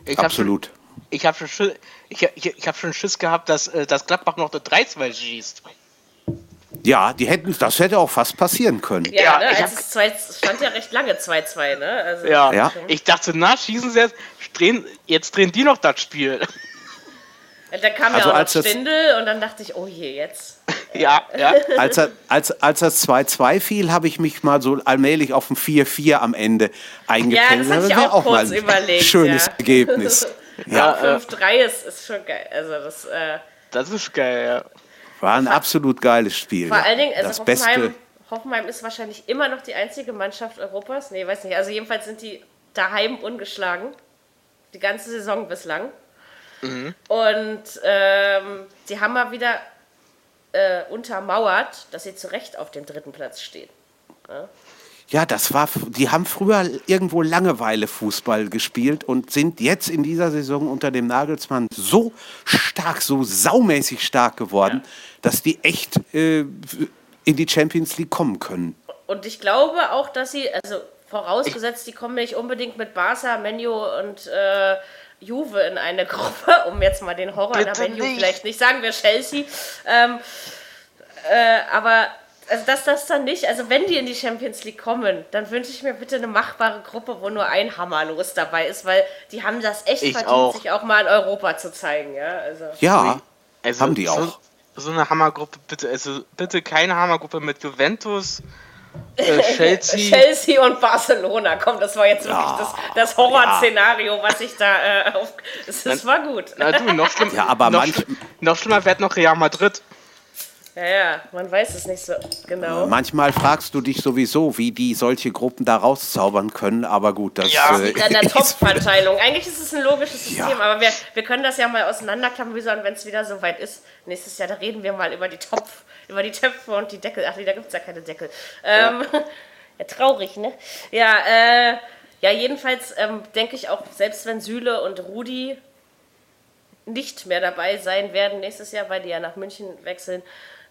ich Absolut. Ich habe schon, Schiss- ich, ich, ich hab schon Schiss gehabt, dass, äh, dass Gladbach noch eine 3-2 schießt. Ja, die hätten, das hätte auch fast passieren können. Ja, Ja, ne, ich als hab- es, zwei, es stand ja recht lange 2-2, ne? Also, Ja. Ja. Ich dachte, na, schießen sie jetzt, drehen, jetzt drehen die noch das Spiel. Dann kam Also ja auch als noch Stindel und dann dachte ich, oh je, jetzt. <laughs> ja, ja. Als, er, als, als das 2-2 fiel, habe ich mich mal so allmählich auf ein 4-4 am Ende eingependelt. Ja, das hatte ich wäre auch kurz mal ein überlegt, Schönes ja. Ergebnis. <laughs> Ja, äh, 5-3 ist, ist schon geil. Also das, äh, Das ist geil, ja. War ein absolut geiles Spiel. vor ja. allen Dingen, also das Hoffenheim, Beste. Hoffenheim ist wahrscheinlich immer noch die einzige Mannschaft Europas. Nee, weiß nicht. Also jedenfalls sind die daheim ungeschlagen. Die ganze Saison bislang. Mhm. Und ähm, die haben mal wieder äh, untermauert, dass sie zu Recht auf dem dritten Platz stehen. Ja, das war, die haben früher irgendwo Langeweile Fußball gespielt und sind jetzt in dieser Saison unter dem Nagelsmann so stark, so saumäßig stark geworden, dass die echt äh, in die Champions League kommen können. Und ich glaube auch, dass sie, also vorausgesetzt, die kommen nicht unbedingt mit Barca, Menu und äh, Juve in eine <laughs> Gruppe, um jetzt mal den Horror Bitte der Menu nicht. vielleicht nicht, sagen wir Chelsea. Ähm, äh, aber also dass das dann nicht, also wenn die in die Champions League kommen, dann wünsche ich mir bitte eine machbare Gruppe, wo nur ein Hammerlos dabei ist, weil die haben das echt Ich verdient, auch. sich auch mal in Europa zu zeigen. Ja, also. Ja, Also haben die so, auch. So eine Hammergruppe, bitte, also bitte keine Hammergruppe mit Juventus, äh, <laughs> Chelsea. Chelsea und Barcelona, komm, das war jetzt wirklich das, das Horrorszenario, was ich da äh, auf. Das, das war gut. Na du, noch, schlimm, Ja, aber noch, manch- schlimm- noch schlimmer wird noch Real Madrid. Ja, ja, man weiß es nicht so genau. Manchmal fragst du dich sowieso, wie die solche Gruppen da rauszaubern können, aber gut, das Ja. äh, An der <laughs> ist- Top-Verteilung. Eigentlich ist es ein logisches System, Ja. aber wir, wir können das ja mal auseinanderklamüsern, wenn es wieder soweit ist. Nächstes Jahr, da reden wir mal über die Topf, über die Töpfe und die Deckel. Ach nee, da gibt es ja keine Deckel. Ähm, <laughs> ja. traurig, ne? Ja, äh, ja jedenfalls ähm, denke ich auch, selbst wenn Süle und Rudi nicht mehr dabei sein werden nächstes Jahr, weil die ja nach München wechseln,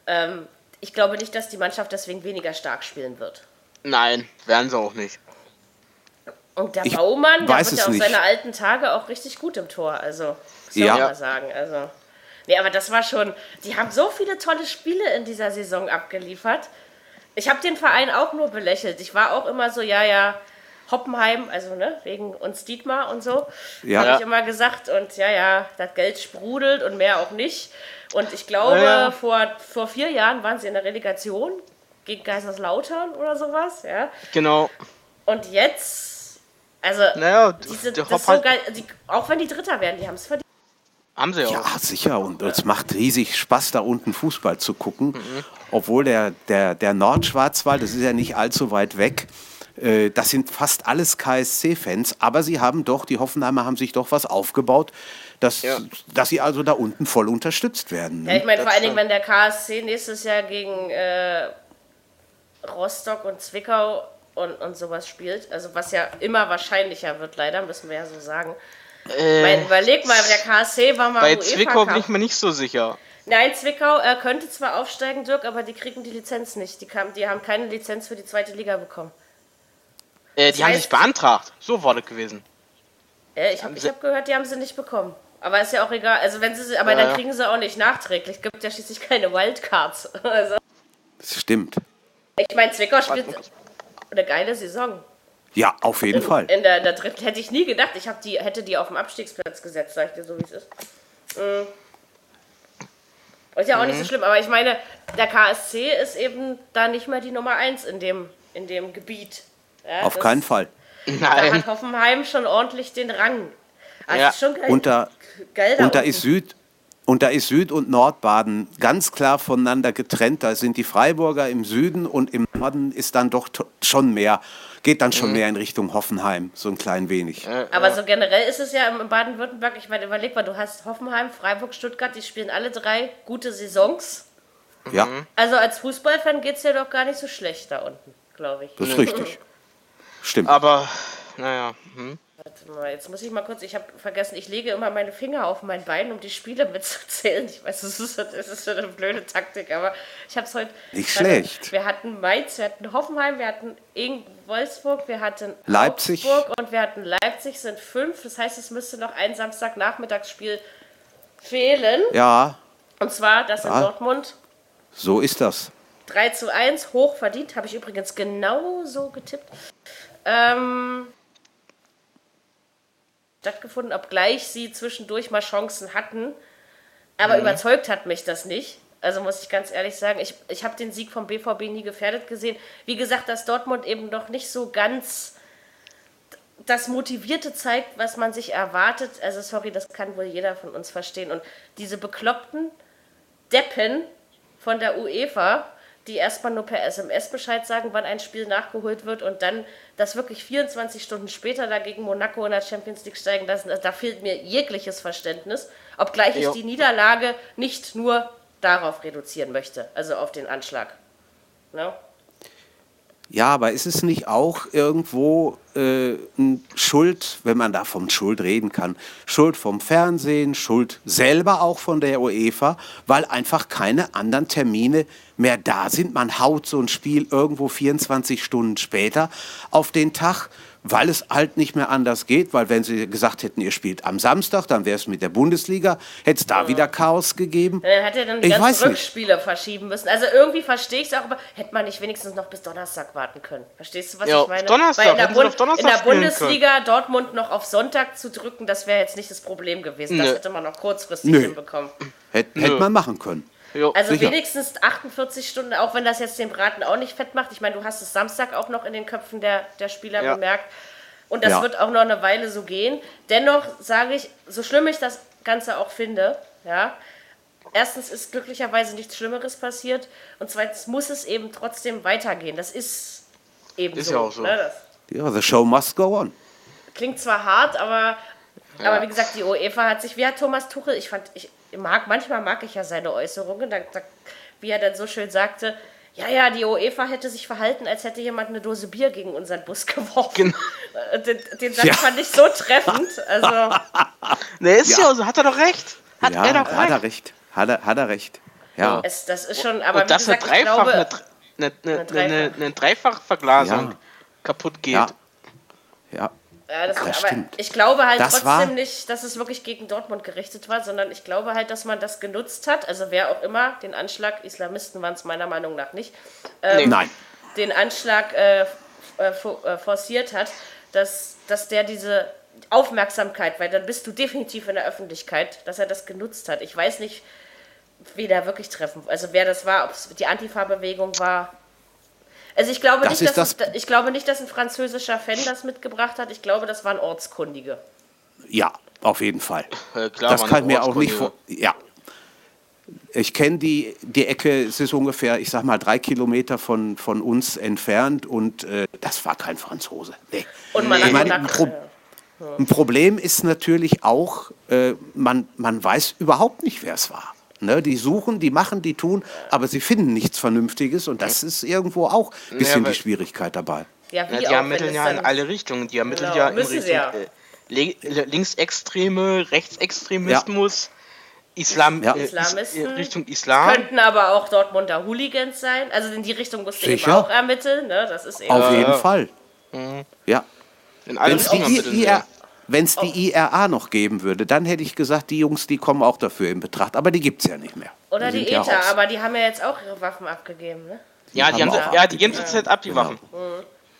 ähm, ich glaube nicht, dass die Mannschaft deswegen weniger stark spielen wird. Nein, werden sie auch nicht. Und der Ich Baumann, der wird ja auf seine alten Tage auch richtig gut im Tor. Also, muss ich Ja. mal sagen. Also, nee, aber das war schon. Die haben so viele tolle Spiele in dieser Saison abgeliefert. Ich habe den Verein auch nur belächelt. Ich war auch immer so, ja, ja, Hoppenheim, also ne, wegen uns Dietmar und so, Ja. habe ich immer gesagt. Und ja, ja, das Geld sprudelt und mehr auch nicht. Und ich glaube, Ja, vor, vor vier Jahren waren sie in der Relegation gegen Kaiserslautern oder sowas, ja. Genau. Und jetzt, also Naja, diese, das ist so geil, die, auch wenn die Dritter werden, die haben es verdient. Haben sie auch. Ja, sicher. Und es macht riesig Spaß, da unten Fußball zu gucken. Obwohl der, der, der Nordschwarzwald, das ist ja nicht allzu weit weg, äh, das sind fast alles KSC-Fans. Aber sie haben doch, die Hoffenheimer haben sich doch was aufgebaut, dass, Ja. dass sie also da unten voll unterstützt werden. Ja, Ne? ich meine, vor allen Dingen, wenn der KSC nächstes Jahr gegen äh, Rostock und Zwickau und, und sowas spielt, also was ja immer wahrscheinlicher wird, leider, müssen wir ja so sagen. Äh, Mein, überleg mal, der KSC war mal bei UEFA Zwickau bin ich mir nicht so sicher. Nein, Zwickau äh, könnte zwar aufsteigen, Dirk, aber die kriegen die Lizenz nicht. Die, kam, die haben keine Lizenz für die zweite Liga bekommen. Äh, die Das haben heißt- sich beantragt. So war das gewesen. Äh, ich habe hab gehört, die haben sie nicht bekommen. Aber ist ja auch egal. Also wenn sie, sie- aber Ja, dann kriegen sie auch nicht nachträglich. Gibt ja schließlich keine Wildcards. <laughs> Also, Das stimmt. ich meine, Zwickau spielt eine geile Saison. Ja, auf jeden Fall. In der, in der dritten hätte ich nie gedacht. Ich die, hätte die auf dem Abstiegsplatz gesetzt, sag ich dir so, wie es ist. Mhm. Ist ja auch nicht so schlimm, aber ich meine, der KSC ist eben da nicht mehr die Nummer eins in dem, in dem Gebiet. Ja, Auf keinen Fall. Da Nein. hat Hoffenheim schon ordentlich den Rang. Also Ja. ist schon geil. Und da, geil da und da unten. ist Süd. Und da ist Süd- und Nordbaden ganz klar voneinander getrennt. Da sind die Freiburger im Süden und im Norden ist dann doch schon mehr, geht dann Mhm. schon mehr in Richtung Hoffenheim, so ein klein wenig. Aber so generell ist es ja im Baden-Württemberg, ich meine, überleg mal, du hast Hoffenheim, Freiburg, Stuttgart, die spielen alle drei gute Saisons. Ja, Also als Fußballfan geht es ja doch gar nicht so schlecht da unten, glaube ich. das ist richtig. <laughs> Stimmt. Aber, naja. Hm. Warte mal, jetzt muss ich mal kurz, ich habe vergessen, ich lege immer meine Finger auf mein Bein, um die Spiele mitzuzählen. Ich weiß, das ist, das ist so eine blöde Taktik, aber ich habe es heute. Nicht schlecht. Wir hatten Mainz, wir hatten Hoffenheim, wir hatten Ing Wolfsburg, wir hatten Leipzig. Augsburg und wir hatten Leipzig, sind fünf. Das heißt, es müsste noch ein Samstagnachmittagsspiel fehlen. Ja, Und zwar das in Ja. Dortmund. so ist das. 3 zu 1, hoch verdient, habe ich übrigens genau so getippt. Ähm, stattgefunden, obgleich sie zwischendurch mal Chancen hatten. Aber überzeugt hat mich das nicht. Also muss ich ganz ehrlich sagen, ich, ich habe den Sieg vom BVB nie gefährdet gesehen. Wie gesagt, dass Dortmund eben noch nicht so ganz das Motivierte zeigt, was man sich erwartet. Also sorry, das kann wohl jeder von uns verstehen. Und diese bekloppten Deppen von der UEFA, die erstmal nur per SMS Bescheid sagen, wann ein Spiel nachgeholt wird und dann das wirklich 24 Stunden später dagegen Monaco in der Champions League steigen lassen, also da fehlt mir jegliches Verständnis, obgleich ich Jo. die Niederlage nicht nur darauf reduzieren möchte, also auf den Anschlag. Ne? Ja, aber ist es nicht auch irgendwo äh, Schuld, wenn man da von Schuld reden kann, Schuld vom Fernsehen, Schuld selber auch von der UEFA, weil einfach keine anderen Termine mehr da sind. Man haut so ein Spiel irgendwo 24 Stunden später auf den Tag, weil es halt nicht mehr anders geht, weil wenn sie gesagt hätten, ihr spielt am Samstag, dann wäre es mit der Bundesliga, hätte es da wieder Chaos gegeben. Dann hat er dann die Ich weiß ganzen nicht. Rückspiele verschieben müssen. Also irgendwie verstehe ich es auch, aber hätte man nicht wenigstens noch bis Donnerstag warten können. Verstehst du, was Ja, ich meine? Donnerstag, Weil in der, Bund auf Donnerstag in der Bundesliga Dortmund noch auf Sonntag zu drücken, das wäre jetzt nicht das Problem gewesen. Das Nö. hätte man noch kurzfristig Nö. hinbekommen. Hätte Nö. hätte man machen können. Jo. Also Sicher. wenigstens 48 Stunden, auch wenn das jetzt den Braten auch nicht fett macht. Ich meine, du hast es Samstag auch noch in den Köpfen der, der Spieler Ja. bemerkt. Und das Ja. wird auch noch eine Weile so gehen. Dennoch sage ich, so schlimm ich das Ganze auch finde, ja, erstens ist glücklicherweise nichts Schlimmeres passiert und zweitens muss es eben trotzdem weitergehen. Das ist eben Ist so. ja auch so. Ne? Das Ja, the show must go on. klingt zwar hart, aber, aber wie gesagt, die UEFA hat sich, wie hat Thomas Tuchel, ich fand, ich mag, manchmal mag ich ja seine Äußerungen, da, da, wie er dann so schön sagte, ja, ja, die UEFA hätte sich verhalten, als hätte jemand eine Dose Bier gegen unseren Bus <laughs> geworfen. Genau. Den, den Satz Ja. fand ich so treffend. Also, <laughs> Ne, ist Ja. ja. so, hat er doch recht. Hat ja, er doch hat er recht. recht. Hat er, hat er recht. Ja. es, das ist schon, aber Und dass wie eine gesagt, ich Dreifach, glaube, eine, eine, eine, Dreifach. eine, eine Dreifachverglasung Ja. kaputt geht. Ja. Ja. Das, Das aber stimmt. ich glaube halt Das trotzdem war- nicht, dass es wirklich gegen Dortmund gerichtet war, sondern ich glaube halt, dass man das genutzt hat. Also wer auch immer den Anschlag, Islamisten waren es meiner Meinung nach nicht, ähm, Nein. den Anschlag äh, äh, äh, forciert hat, dass, dass der diese Aufmerksamkeit, weil dann bist du definitiv in der Öffentlichkeit, dass er das genutzt hat. Ich weiß nicht, wen er wirklich treffen, also wer das war, ob es die Antifa-Bewegung war. Also ich glaube, Das nicht, ist dass das- ich glaube nicht, dass ein französischer Fan das mitgebracht hat. Ich glaube, das waren Ortskundige. Ja, auf jeden Fall. Äh, klar, das kann mir auch nicht vor. Ja. Ich kenne die, die Ecke, es ist ungefähr, ich sag mal, drei Kilometer von, von uns entfernt und äh, das war kein Franzose. Nee. Und man Ich hat meine, ein, Pro ja. ein Problem ist natürlich auch, äh, man, man weiß überhaupt nicht, wer es war. Ne, die suchen, die machen, die tun, aber sie finden nichts Vernünftiges und das ist irgendwo auch ein bisschen weil- die Schwierigkeit dabei. Ja, wie Ja, die ermitteln ja in alle Richtungen. Die ermitteln Genau, ja in Richtung ja. äh, Linksextreme, Rechtsextremismus, Islam, Ja. äh, Is Islamisten. äh, Richtung Islam. Könnten aber auch Dortmunder Hooligans sein. Also in die Richtung musst du eben auch ermitteln. Ne? Das ist eben Auf Ja, jeden ja. Fall. Ja. In alle Richtungen ermitteln. IR wenn's die IRA noch geben würde, dann hätte ich gesagt, die Jungs, die kommen auch dafür in Betracht. Aber die gibt es ja nicht mehr. Oder die ja ETA, raus. aber die haben ja jetzt auch ihre Waffen abgegeben. Ne? Ja, die haben haben, auch sie- ja, die geben abgegeben. zurzeit ab, die Genau. Waffen.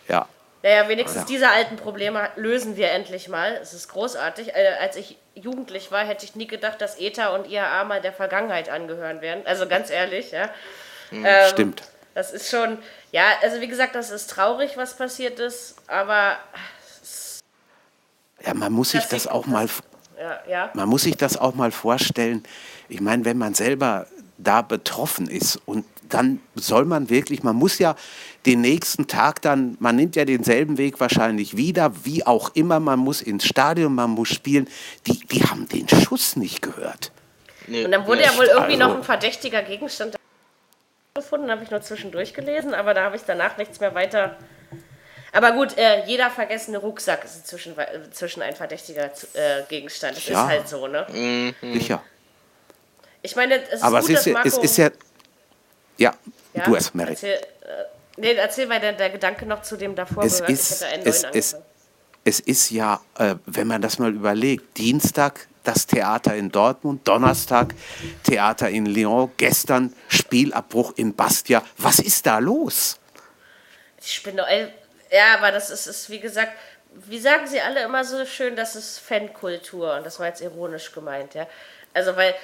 Ja. Naja, wenigstens Ja. diese alten Probleme lösen wir endlich mal. Es ist großartig. Äh, als ich jugendlich war, hätte ich nie gedacht, dass ETA und IAA mal der Vergangenheit angehören werden. Also ganz ehrlich, ja. Ähm, Stimmt. Das ist schon, ja, also wie gesagt, das ist traurig, was passiert ist, aber Ja, man muss sich Das auch mal, ja, ja. man muss sich das auch mal vorstellen. Ich meine, wenn man selber da betroffen ist und dann soll man wirklich, man muss ja den nächsten Tag dann, man nimmt ja denselben Weg wahrscheinlich wieder, wie auch immer, man muss ins Stadion, man muss spielen. Die, die haben den Schuss nicht gehört. Nee, Und dann wurde ja wohl irgendwie also- noch ein verdächtiger Gegenstand gefunden, habe ich nur zwischendurch gelesen, aber da habe ich danach nichts mehr weiter. Aber gut, äh, jeder vergessene Rucksack ist inzwischen, äh, inzwischen ein verdächtiger äh, Gegenstand. Das Ja. ist halt so, ne? Mhm. Sicher. Ich meine, es ist Aber gut, es ist, dass ja, Marco... es ist ja. Ja, Ja, du hast Merit. Erzähl, äh, nee, erzähl mal der, der Gedanke noch zu dem davor Es gehört. ist, ich hätte einen es, neuen es, es ist ja, äh, wenn man das mal überlegt, Dienstag das Theater in Dortmund, Donnerstag Theater in Lyon, gestern Spielabbruch in Bastia. Was ist da los? Ich spinne. Ja, aber das ist, ist, wie gesagt, wie sagen sie alle immer so schön, das ist Fankultur. Und das war jetzt ironisch gemeint, ja. Also, weil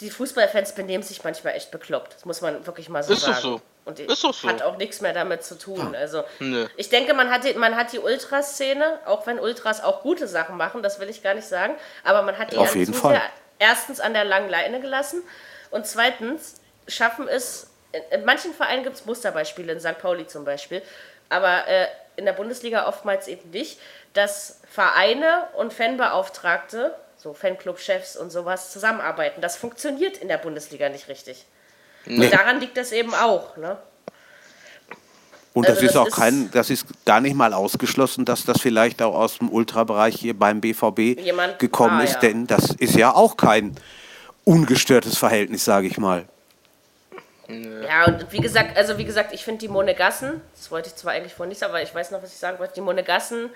die Fußballfans benehmen sich manchmal echt bekloppt. Das muss man wirklich mal so Ist doch sagen. so. Und die Ist doch so. hat auch nichts mehr damit zu tun. Also, Nö. ich denke, man hat, die, man hat die Ultraszene, auch wenn Ultras auch gute Sachen machen, das will ich gar nicht sagen, aber man hat die Auf an jeden Fall. erstens an der langen Leine gelassen und zweitens schaffen es, in, in manchen Vereinen gibt es Musterbeispiele, in St. Pauli zum Beispiel, aber äh, in der Bundesliga oftmals eben nicht, dass Vereine und Fanbeauftragte, so Fanclub-Chefs und sowas, zusammenarbeiten. Das funktioniert in der Bundesliga nicht richtig. Und daran liegt das eben auch. Ne? Und Also das ist das auch ist- kein, das ist gar nicht mal ausgeschlossen, dass das vielleicht auch aus dem Ultrabereich hier beim BVB gekommen war, ist, ja. denn das ist ja auch kein ungestörtes Verhältnis, sage ich mal. Ja, und wie gesagt, also wie gesagt, ich finde die Monegassen, das wollte ich zwar eigentlich vorhin nicht, aber ich weiß noch, was ich sagen wollte, die Monegassen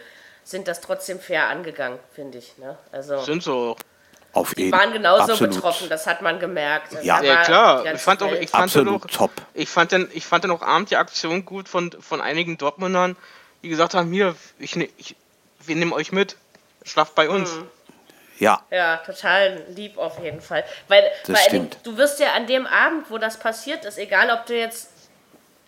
sind das trotzdem fair angegangen, finde ich. Ne? Also Sind so. Auf die jeden waren genauso absolut. betroffen, das hat man gemerkt. Das Ja. Ja klar, ich fand auch, ich fand Absolut auch, top. ich fand dann, ich fand dann auch abend die Aktion gut von, von einigen Dortmundern, die gesagt haben, hier, ich, ne- ich, wir nehmen euch mit, schlaft bei uns. Mhm. Ja, Ja, total lieb auf jeden Fall. Weil, Das weil stimmt. du wirst ja an dem Abend, wo das passiert ist, egal ob du jetzt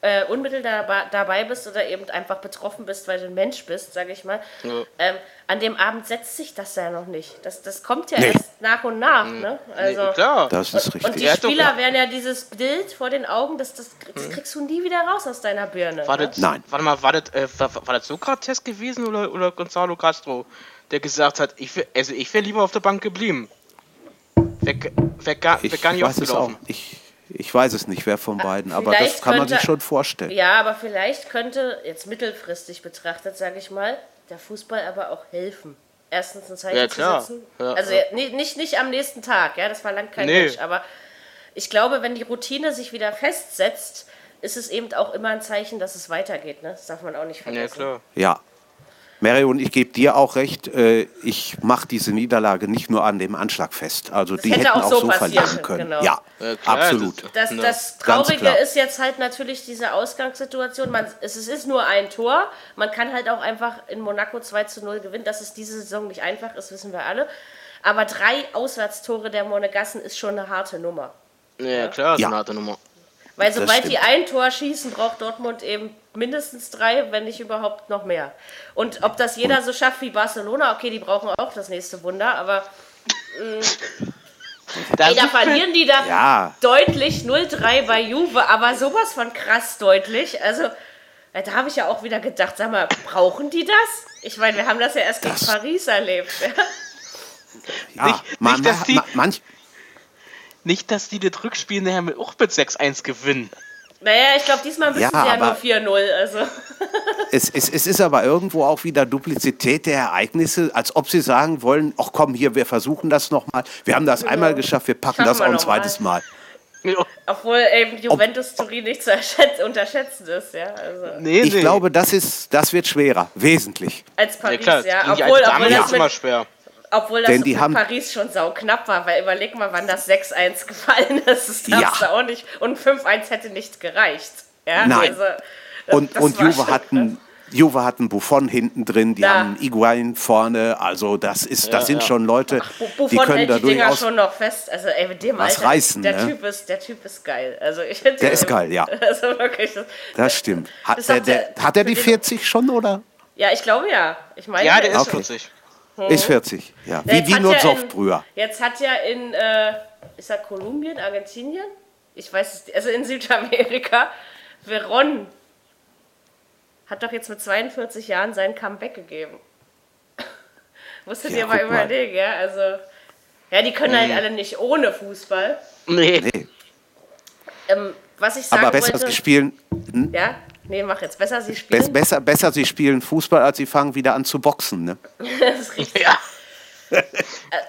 äh, unmittelbar dabei- dabei bist oder eben einfach betroffen bist, weil du ein Mensch bist, sage ich mal, Ja. ähm, an dem Abend setzt sich das ja noch nicht. Das, das kommt ja Nee. erst nach und nach. Ne? Also, nee, klar. das ist und richtig. die Er hat doch- Spieler werden ja dieses Bild vor den Augen, das, das, das kriegst du nie wieder raus aus deiner Birne. War ne? das, Nein. Warte mal, war das, äh, war, war das Sokrates gewesen oder, oder Gonzalo Castro, der gesagt hat, ich wär, also ich wäre lieber auf der Bank geblieben. Wäre wär gar, wär ich gar nicht weiß es auch. aufgelaufen. Ich, ich weiß es nicht, wer von beiden, aber das Ah, vielleicht kann man sich könnte- schon vorstellen. Ja, aber vielleicht könnte, jetzt mittelfristig betrachtet, sage ich mal, der Fußball aber auch helfen. Erstens ein Zeichen Ja, klar. zu setzen. Ja, also ja. ni- nicht, nicht am nächsten Tag, ja, das verlangt kein Nee. Mensch. Aber ich glaube, wenn die Routine sich wieder festsetzt, ist es eben auch immer ein Zeichen, dass es weitergeht. Ne? Das darf man auch nicht Ja, vergessen. klar. Ja. Mary, und ich gebe dir auch recht, äh, ich mache diese Niederlage nicht nur an dem Anschlag fest. Also die hätte hätten auch auch so so passieren verlieren können, genau. Ja, Ja, klar, absolut. das- Das, das Traurige ist jetzt halt natürlich diese Ausgangssituation. Man, es, es ist nur ein Tor. Man kann halt auch einfach in Monaco 2 zu 0 gewinnen. Dass es diese Saison nicht einfach ist, wissen wir alle. Aber drei Auswärtstore der Monegassen ist schon eine harte Nummer. Ja, klar, ist Ja. eine harte Nummer. Weil sobald die ein Tor schießen, braucht Dortmund eben mindestens drei, wenn nicht überhaupt noch mehr. Und ob das jeder so schafft wie Barcelona, okay, die brauchen auch das nächste Wunder, aber Da Ey, da verlieren die da Ja. deutlich 0-3 bei Juve, aber sowas von krass deutlich. Also, äh, da habe ich ja auch wieder gedacht, sag mal, brauchen die das? Ich meine, wir haben das ja erst gegen Das- Paris erlebt. Ja? Ja, Nicht- man, nicht, dass die- man, manch, Nicht, dass die das Rückspiel nachher mit, auch mit 6-1 gewinnen. Naja, ich glaube, diesmal müssen Ja, sie ja nur aber- 4-0. Also, <laughs> es, es, es ist aber irgendwo auch wieder Duplizität der Ereignisse, als ob sie sagen wollen, ach komm, hier, wir versuchen das nochmal. Wir haben das einmal geschafft, wir packen Schaffen das wir auch ein noch mal. zweites Mal. Ja, obwohl eben Juventus Turin nicht zu erschätzen, unterschätzen ist, ja. Also, nee, Ich nee. glaube, das, ist, das wird schwerer, wesentlich. als ja, Paris, klar, ja. gegen die Obwohl, obwohl ist das immer mit, schwer. Obwohl das Denn die mit haben- Paris schon sau knapp war, weil überleg mal, wann das 6-1 <laughs> gefallen ist. Das Ja. darfst du auch nicht. Und 5-1 hätte nicht gereicht. Ja, Nein. Also, Und, das und war Juve hatten, Juve hatten Buffon hinten drin, die Ja. haben Iguain vorne, also das ist, das Ja, sind ja. schon Leute, die Buffon können hält da die Dinger durchaus. schon noch fest. Also ey, mit dem was Alter, reißen, der ne? Typ ist, der Typ ist geil. Also ich finde Der ist geil, ja. <laughs> Also wirklich. Das, Das stimmt. Hat, Das der, der, der- hat er die für den- 40 schon oder? Ja, ich glaube ja. Ich meine, Ja, der ist Okay. 40. Ist 40, ja. Wie, nur ja früher. Jetzt hat ja in, äh, ist er Kolumbien, Argentinien? Ich weiß es nicht. Also in Südamerika, <laughs> Veron hat doch jetzt mit 42 Jahren sein Comeback gegeben. <laughs> Musstet Ja, ihr mal überlegen, ja? Also, ja, die können halt alle nicht ohne Fußball. Nee. Nee. Ähm, was ich sagen Aber besser wollte, sie spielen, ja, nee, mach jetzt besser, sie spielen. bes- besser, besser sie spielen Fußball, als sie fangen wieder an zu boxen. Ne? <laughs> das ist richtig. Ja.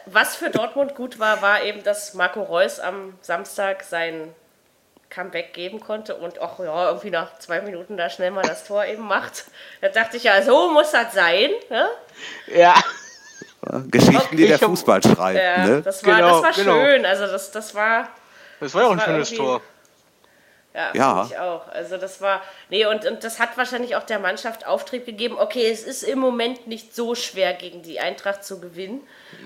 Was für Dortmund gut war, war eben, dass Marco Reus am Samstag sein Comeback geben konnte und auch ja, irgendwie nach zwei Minuten da schnell mal das Tor eben macht. Da dachte ich ja, so muss das sein. Ne? Ja. Geschichten, die der Fußball schreibt. Ja, ne? das war, Genau, das war genau. schön. Also das, das war, Das war ja auch ein schönes Tor. Ja, Ja. finde ich auch. Also das war, nee, und, und das hat wahrscheinlich auch der Mannschaft Auftrieb gegeben. Okay, es ist im Moment nicht so schwer, gegen die Eintracht zu gewinnen.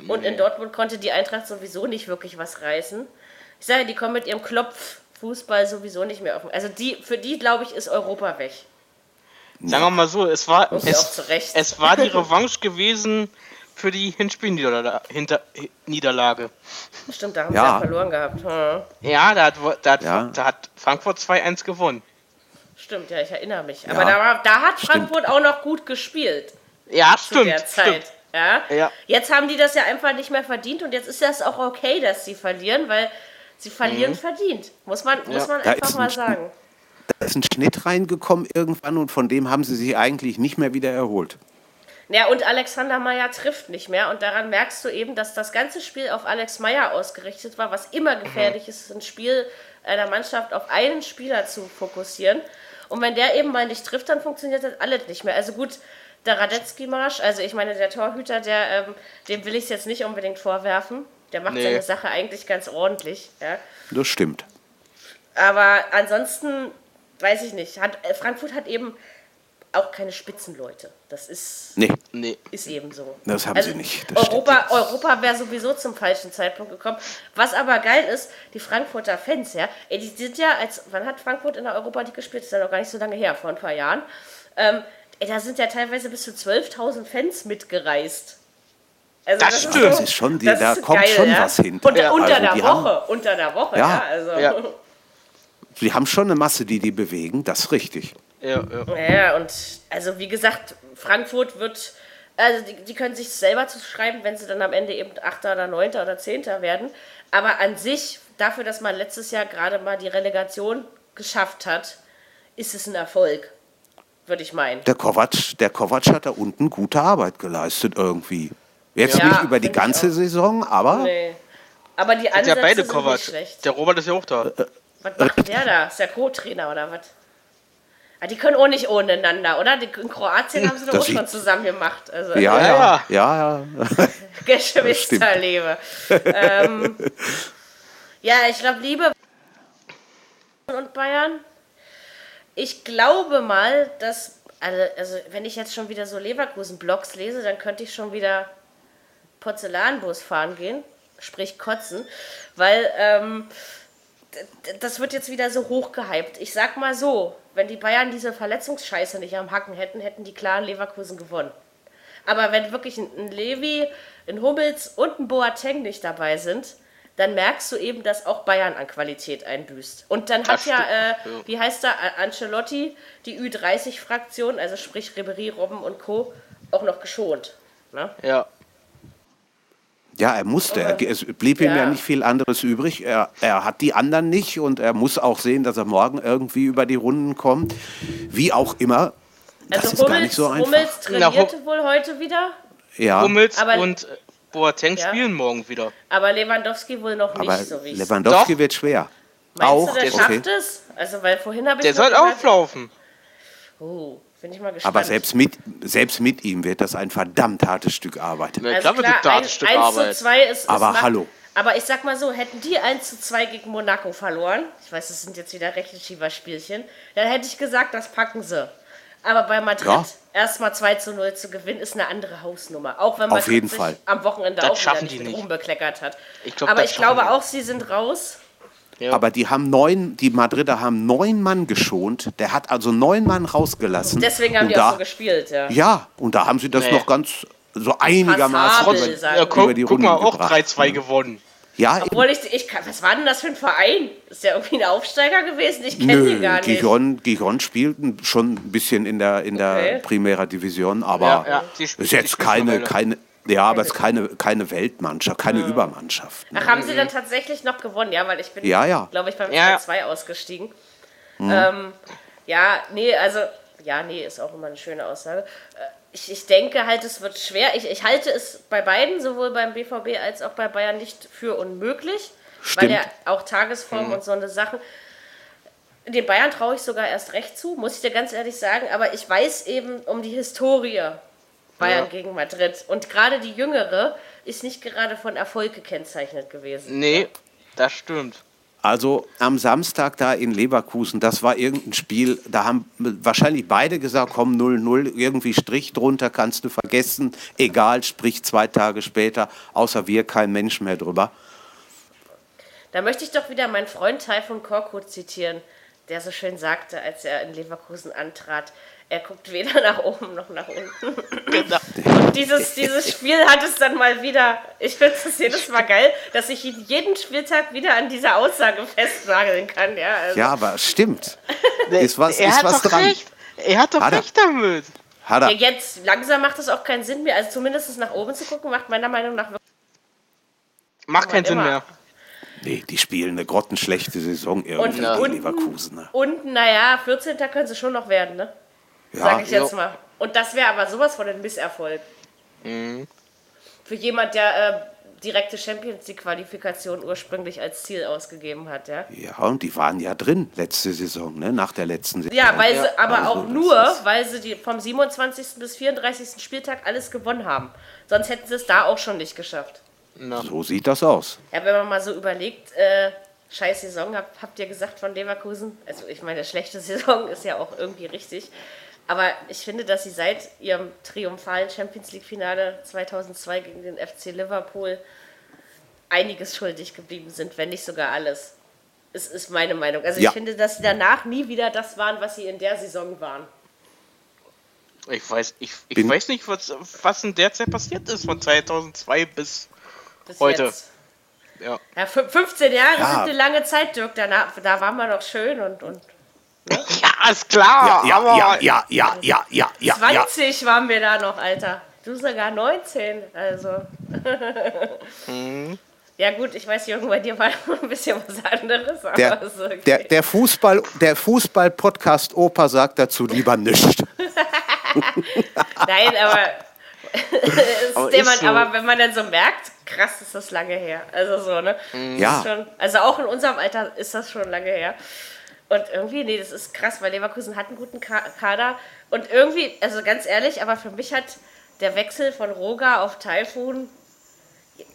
Und in Dortmund konnte die Eintracht sowieso nicht wirklich was reißen. Ich sage, die kommen mit ihrem Klopffußball sowieso nicht mehr auf. Also die, für die, glaube ich, ist Europa weg. Sagen wir mal so, es war, es, zu Recht. es war die Revanche gewesen für die Hinspielniederlage. Stimmt, da haben Ja. sie ja verloren gehabt. Hm. Ja, da hat, da hat, Ja. da hat Frankfurt 2-1 gewonnen. Stimmt, ja, ich erinnere mich. Aber da, war, da hat Stimmt. Frankfurt auch noch gut gespielt. Ja, zu stimmt. der Zeit. stimmt. Ja? Ja. Jetzt haben die das ja einfach nicht mehr verdient und jetzt ist das auch okay, dass sie verlieren, weil sie verlieren Mhm. verdient. Muss man, muss man Da einfach mal ein- sagen. Da ist ein Schnitt reingekommen irgendwann und von dem haben sie sich eigentlich nicht mehr wieder erholt. Ja, und Alexander Meyer trifft nicht mehr und daran merkst du eben, dass das ganze Spiel auf Alex Meyer ausgerichtet war, was immer gefährlich ist, ein Spiel einer Mannschaft auf einen Spieler zu fokussieren. Und wenn der eben mal nicht trifft, dann funktioniert das alles nicht mehr. Also gut, der Radetzky-Marsch, also ich meine, der Torhüter, der, ähm, dem will ich es jetzt nicht unbedingt vorwerfen. Der macht Nee. seine Sache eigentlich ganz ordentlich. Ja. Das stimmt. Aber ansonsten weiß ich nicht. Hat, Frankfurt hat eben auch keine Spitzenleute. Das ist, Nee, Nee. ist eben so. Also Das haben sie nicht, das Europa, Europa wäre sowieso zum falschen Zeitpunkt gekommen. Was aber geil ist, die Frankfurter Fans, ja, ey, die sind ja, als wann hat Frankfurt in der Europa League gespielt? Das ist ja noch gar nicht so lange her, vor ein paar Jahren. Ähm, ey, da sind ja teilweise bis zu 12.000 Fans mitgereist. Also Das ist stimmt. so- Das ist schon die- das da ist kommt schon was hinter. Unter, Ja, unter also der die Woche, haben- unter der Woche, Ja. ja. also. Ja. sie haben schon eine Masse, die die bewegen, das ist richtig. Ja, ja. Ja, und also wie gesagt, Frankfurt wird, also die, die können sich selber zuschreiben, wenn sie dann am Ende eben Achter oder Neunter oder Zehnter werden. Aber an sich, dafür, dass man letztes Jahr gerade mal die Relegation geschafft hat, ist es ein Erfolg, würde ich meinen. Der Kovac, der Kovac hat da unten gute Arbeit geleistet irgendwie. Jetzt Ja, nicht über die ganze. Saison, aber Nee. Aber die Ansätze ja beide sind Kovac. nicht schlecht. Der Robert ist ja auch da. Was macht der da? Ist der Co-Trainer oder was? Ah, die können auch nicht ohne einander, oder? Die, in Kroatien haben sie doch Das auch schon zusammen gemacht. Also, ja, Ja, ja, ja, ja. <laughs> <laughs> Geschwisterliebe. <laughs> ähm, ja, ich glaube, Liebe und Bayern. Ich glaube mal, dass, also, also wenn ich jetzt schon wieder so Leverkusen-Blogs lese, dann könnte ich schon wieder Porzellanbus fahren gehen, sprich kotzen, weil ähm, das wird jetzt wieder so hochgehypt. Ich sag mal so, wenn die Bayern diese Verletzungsscheiße nicht am Hacken hätten, hätten die klaren Leverkusen gewonnen. Aber wenn wirklich ein, Levi, ein Hummels und ein Boateng nicht dabei sind, dann merkst du eben, dass auch Bayern an Qualität einbüßt. Und dann hat ja, äh, wie heißt da, Ancelotti, die Ü30-Fraktion, also sprich Ribery, Robben und Co., auch noch geschont. Ne? Ja. Ja, er musste. Er, es blieb ihm ja. Ja. nicht viel anderes übrig. Er, er hat die anderen nicht und er muss auch sehen, dass er morgen irgendwie über die Runden kommt. Wie auch immer. Das Also ist gar Hummels, nicht so einfach. Hummels Na, trainierte wohl heute wieder, ja, Hummels Aber- und Boateng Ja. spielen morgen wieder. aber Lewandowski wohl noch nicht, aber so wie ich Lewandowski Doch. wird schwer. Meinst auch, du, der okay. schafft es? Also, weil vorhin habe ich Der soll auflaufen. Oh, bin ich mal gespannt. Aber selbst mit, selbst mit ihm wird das ein verdammt hartes Stück Arbeit. Na, also klar ein ein- Stück 1 Arbeit. zu 2 ist, ist Aber mach- hallo. Aber ich sag mal so, hätten die 1 zu 2 gegen Monaco verloren, ich weiß, das sind jetzt wieder Rechenschieber-Spielchen, dann hätte ich gesagt, das packen sie. Aber bei Madrid Ja. erstmal 2 zu 0 zu gewinnen, ist eine andere Hausnummer. Auch wenn man Auf jeden sich Fall. am Wochenende Das auch wieder schaffen nicht nicht. Ruhm bekleckert hat. Ich glaub, Aber ich glaube auch, sie sind raus. Ja. Aber die haben neun, die Madrider haben neun Mann geschont. Der hat also neun Mann rausgelassen. Deswegen haben und die da, auch so gespielt, ja. Ja, und da haben sie das Nee. noch ganz so einigermaßen Passabel, über, Ja, guck, über die guck Runden mal, auch gebracht. 3-2 gewonnen. Ja. Obwohl ich, ich was war denn das für ein Verein? Ist der irgendwie ein Aufsteiger gewesen? Ich kenne den gar nicht. Gijon, Gijon spielt ein- schon ein bisschen in der, in der Okay. Primera Division, aber Ja, ja, die sp- ist die jetzt keine, keine, ja, aber es ist keine, keine Weltmannschaft, keine Übermannschaft. ne? Ach, haben sie dann tatsächlich noch gewonnen? Ja, weil ich bin, Ja, ja. glaube ich, beim Ja. 2-2 ausgestiegen. Ähm, ja, nee, also, ja, nee, ist auch immer eine schöne Aussage. Äh, Ich, ich denke halt, es wird schwer. Ich, ich halte es bei beiden, sowohl beim BVB als auch bei Bayern, nicht für unmöglich. Weil Stimmt. ja auch Tagesform und so eine Sachen. Den Bayern traue ich sogar erst recht zu, muss ich dir ganz ehrlich sagen. Aber ich weiß eben um die Historie Bayern Ja. gegen Madrid. Und gerade die jüngere ist nicht gerade von Erfolg gekennzeichnet gewesen. Nee, das stimmt. Also am Samstag da in Leverkusen, das war irgendein Spiel, da haben wahrscheinlich beide gesagt, komm 0-0, irgendwie Strich drunter, kannst du vergessen, egal, sprich zwei Tage später, außer wir kein Mensch mehr drüber. Da möchte ich doch wieder meinen Freund Taifun Korkut zitieren, der so schön sagte, als er in Leverkusen antrat, er guckt weder nach oben noch nach unten. Genau. Und dieses, dieses Spiel hat es dann mal wieder, ich finde es jedes Mal geil, dass ich ihn jeden Spieltag wieder an dieser Aussage festnageln kann. Ja, also, Ja, aber es stimmt. Ist was, er ist hat was doch dran. recht. Er hat doch Hat er. recht damit. Hat Ja, er. jetzt langsam macht es auch keinen Sinn mehr. Also zumindest nach oben zu gucken, macht meiner Meinung nach wirklich Macht keinen Sinn mehr. Nee, die spielen eine grottenschlechte Saison irgendwie, Und die unten- Leverkusen. Ne? Und naja, 14. können sie schon noch werden, ne? Ja, Sag ich jetzt jo. mal. Und das wäre aber sowas von ein Misserfolg. Mhm. Für jemand, der äh, direkte Champions League-Qualifikation ursprünglich als Ziel ausgegeben hat, ja. ja, und die waren ja drin letzte Saison, ne? nach der letzten Saison. Ja, weil sie, aber also auch nur, weil sie die vom 27. bis 34. Spieltag alles gewonnen haben. Sonst hätten sie es da auch schon nicht geschafft. Na. So sieht das aus. Ja, wenn man mal so überlegt, äh, scheiß Saison, habt, habt ihr gesagt von Leverkusen? Also ich meine, schlechte <laughs> Saison ist ja auch irgendwie richtig. Aber ich finde, dass sie seit ihrem triumphalen Champions League-Finale 2002 gegen den FC Liverpool einiges schuldig geblieben sind, wenn nicht sogar alles. Es ist meine Meinung. Also Ja. ich finde, dass sie danach nie wieder das waren, was sie in der Saison waren. Ich weiß, ich, ich Bin- weiß nicht, was, was in der Zeit passiert ist, von 2002 bis. Bis Heute. Jetzt. Ja. Ja, fü- 15 Jahre Ja. sind eine lange Zeit, Dirk. Danach, da waren wir noch schön und, und <laughs> Ja, ist klar, Ja, aber. ja, ja, ja, ja, ja, ja, ja. 20 waren wir da noch, Alter. Du sogar 19, also. <laughs> Mhm. Ja gut, ich weiß, Jürgen, bei dir war ein bisschen was anderes, aber Der, ist okay. der, der Fußball, der Fußball-Podcast Opa sagt dazu lieber nichts. <laughs> Nein, aber, es Aber man, so. aber wenn man dann so merkt, krass, ist das lange her. Also so, ne? Ja. Schon, also auch in unserem Alter ist das schon lange her. Und irgendwie, nee, das ist krass, weil Leverkusen hat einen guten Ka Kader. Und irgendwie, also ganz ehrlich, aber für mich hat der Wechsel von Roga auf Taifun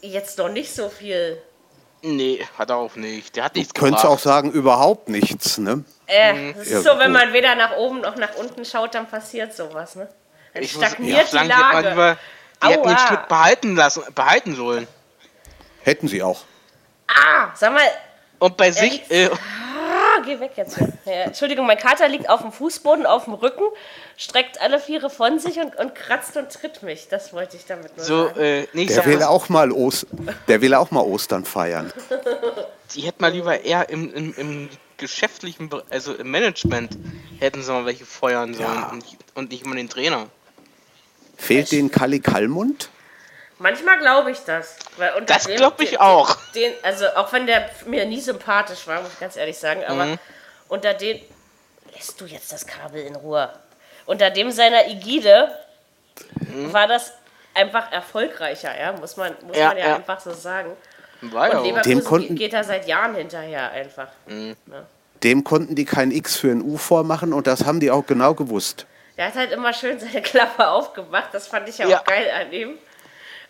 jetzt noch nicht so viel. Nee, hat er auch nicht. Der hat nichts Könntest gebracht. auch sagen, überhaupt nichts, ne? Äh, das ist so, Irgendwo. wenn man weder nach oben noch nach unten schaut, dann passiert sowas, ne? Dann Ich muss, stagniert ich sagen, die die hätten Lage. mal lieber, die hätten den Aua. Schritt behalten lassen, behalten sollen. Hätten sie auch. Ah, sag mal, Und bei sich, äh, geh weg jetzt. Ja, Entschuldigung, mein Kater liegt auf dem Fußboden, auf dem Rücken, streckt alle Viere von sich und, und kratzt und tritt mich. Das wollte ich damit nur So, sagen. äh, nee, Der will auch mal Ost der will auch mal Ostern feiern. <laughs> die hätten mal lieber eher im, im, im geschäftlichen, also im Management, hätten sie mal welche feuern sollen Ja. und, nicht, und nicht immer den Trainer. Fehlt den Kalli Kallmund? Manchmal glaube ich das. Weil unter Das dem- glaub ich den- auch. Den, also auch wenn der mir nie sympathisch war, muss ich ganz ehrlich sagen, aber Mhm. unter den lässt du jetzt das Kabel in Ruhe. Unter dem seiner Ägide Mhm. war das einfach erfolgreicher, ja, muss man, muss Ja, man ja, ja. einfach so sagen. War ja Und. Leverkusen Dem konnten- geht da seit Jahren hinterher einfach. Dem konnten die kein X für ein U vormachen und das haben die auch genau gewusst. Der hat halt immer schön seine Klappe aufgemacht. Das fand ich ja, Ja. auch geil an ihm.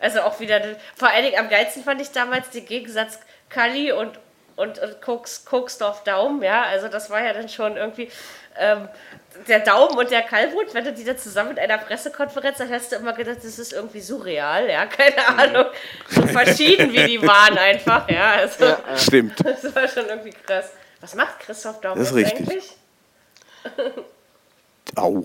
Also auch wieder, vor allen Dingen am geilsten fand ich damals den Gegensatz Kali und, und, und Koks, Koksdorf Daum, ja. Also das war ja dann schon irgendwie ähm, der Daumen und der Kalbut, wenn du die da zusammen in einer Pressekonferenz, dann hast du immer gedacht, das ist irgendwie surreal, ja. Keine Ahnung. So verschieden wie die waren einfach, ja. Also Ja, ja. Stimmt. <laughs> das war schon irgendwie krass. Was macht Christoph Daum Das ist richtig. eigentlich? Au.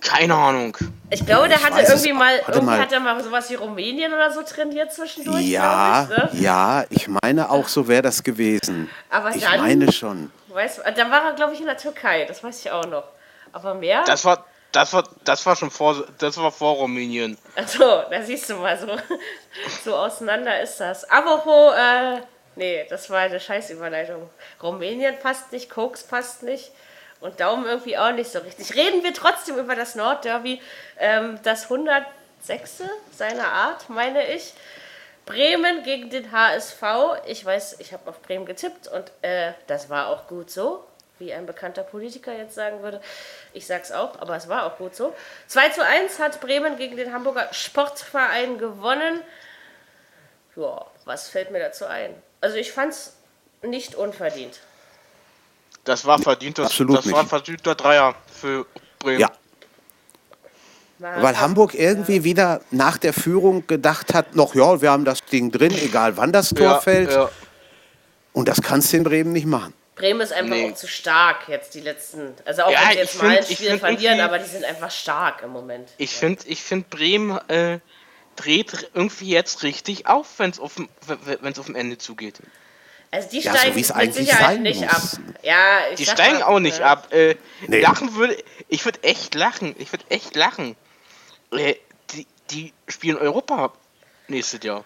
Keine Ahnung. Ich glaube, der Ich hatte weiß es irgendwie auch. mal, irgendwie mal. hat er mal sowas wie Rumänien oder so trainiert zwischendurch. Ja, ich, ne? ja, ich meine auch, so wäre das gewesen. Aber ich dann- meine schon. Weißt, du, dann war er, glaube ich, in der Türkei. Das weiß ich auch noch. Aber mehr? Das war, das war, das war schon vor, das war vor Rumänien. Achso, da siehst du mal, so, <laughs> so auseinander ist das. Apropos, äh, nee, das war eine Scheißüberleitung. Rumänien passt nicht, Koks passt nicht und Daumen irgendwie auch nicht so richtig. Reden wir trotzdem über das Nordderby, ähm, das 106. seiner Art, meine ich. Bremen gegen den HSV. Ich weiß, ich habe auf Bremen getippt und äh, das war auch gut so, wie ein bekannter Politiker jetzt sagen würde. Ich sag's auch, aber es war auch gut so. 2 zu 1 hat Bremen gegen den Hamburger Sportverein gewonnen. Ja, was fällt mir dazu ein? Also ich fand's nicht unverdient. Das war verdient, das, Absolut das war nicht. verdienter Dreier für Bremen. Ja, War weil Hamburg irgendwie wieder nach der Führung gedacht hat, noch ja, wir haben das Ding drin, egal wann das Tor ja, fällt. Ja. Und das kannst du in Bremen nicht machen. Bremen ist einfach Nee. auch zu stark jetzt die letzten. Also auch Ja, wenn sie jetzt mal ein Spiel verlieren, aber die sind einfach stark im Moment. Ich finde, ich find Bremen äh, dreht irgendwie jetzt richtig auf, wenn es auf, dem- wenn es auf dem Ende zugeht. Also die Ja, so steigen wie's mit eigentlich Sicherheit sein nicht muss. ab. Ja, ich Die steigen mal, auch nicht äh, ab. Äh, Nee. Lachen würde, ich würde echt lachen. Ich würde echt lachen. Äh, die, die spielen Europa nächstes Jahr.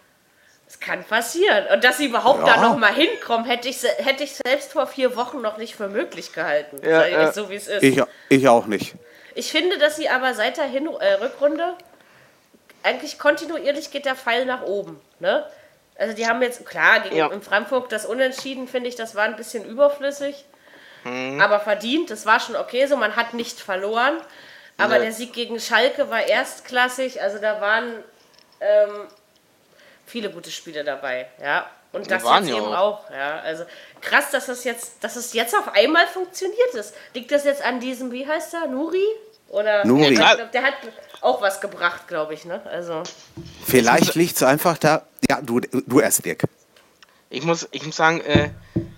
Es kann passieren. Und dass sie überhaupt Ja. da noch mal hinkommen, hätte ich, hätte ich selbst vor vier Wochen noch nicht für möglich gehalten. Ja, ja. euch so wie es ist. Ich, ich auch nicht. Ich finde, dass sie aber seit der Hin äh, Rückrunde eigentlich kontinuierlich geht der Pfeil nach oben. Ne? Also die haben jetzt, klar, gegen Ja. in Frankfurt das Unentschieden, finde ich, das war ein bisschen überflüssig. Mhm. Aber verdient, das war schon okay so, man hat nicht verloren. Aber Nee. der Sieg gegen Schalke war erstklassig, also da waren ähm, viele gute Spiele dabei, ja. Und das jetzt eben auch. auch, ja. Also krass, dass das jetzt, dass es jetzt auf einmal funktioniert ist. Liegt das jetzt an diesem, wie heißt er, Nuri? Oder Nuri. Glaub, der hat auch was gebracht, glaube ich, ne? Also Vielleicht liegt es einfach da. Ja, du, du erst, Dirk. Ich muss, ich muss sagen, äh,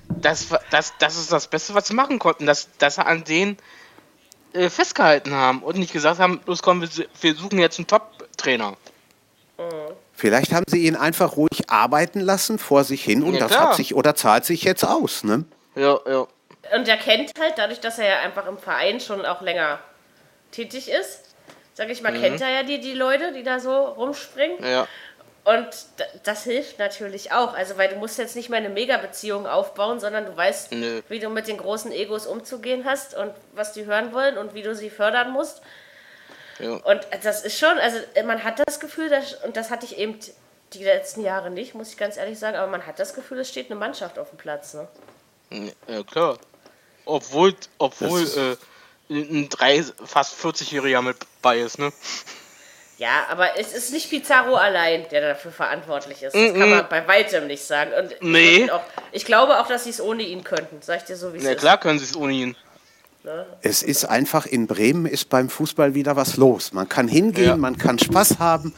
das, das, das ist das Beste, was sie machen konnten, dass, dass sie an denen äh, festgehalten haben und nicht gesagt haben, los komm, wir, wir suchen jetzt einen Top-Trainer. Vielleicht haben sie ihn einfach ruhig arbeiten lassen vor sich hin und Ja, das klar. hat sich oder zahlt sich jetzt aus. Ne? Ja, ja. und er kennt halt, dadurch, dass er ja einfach im Verein schon auch länger tätig ist, sag ich mal, kennt er ja die, die Leute, die da so rumspringen. ja. Und das hilft natürlich auch. Also, weil du musst jetzt nicht mehr eine Mega-Beziehung aufbauen, sondern du weißt, Nö. wie du mit den großen Egos umzugehen hast und was die hören wollen und wie du sie fördern musst. Ja. Und das ist schon, also man hat das Gefühl, dass, und das hatte ich eben die letzten Jahre nicht, muss ich ganz ehrlich sagen, aber man hat das Gefühl, es steht eine Mannschaft auf dem Platz. Ne? Ja, klar. Obwohl, obwohl äh, ein drei, fast 40-Jähriger mit bei ist, ne? Ja, aber es ist nicht Pizarro allein, der dafür verantwortlich ist. Das kann man bei weitem nicht sagen. Und ich Nee. Auch, ich glaube auch, dass sie es ohne ihn könnten. Sag ich dir so, wie es Na ist. klar können sie es ohne ihn. Es ist einfach, in Bremen ist beim Fußball wieder was los. Man kann hingehen, Ja. man kann Spaß haben.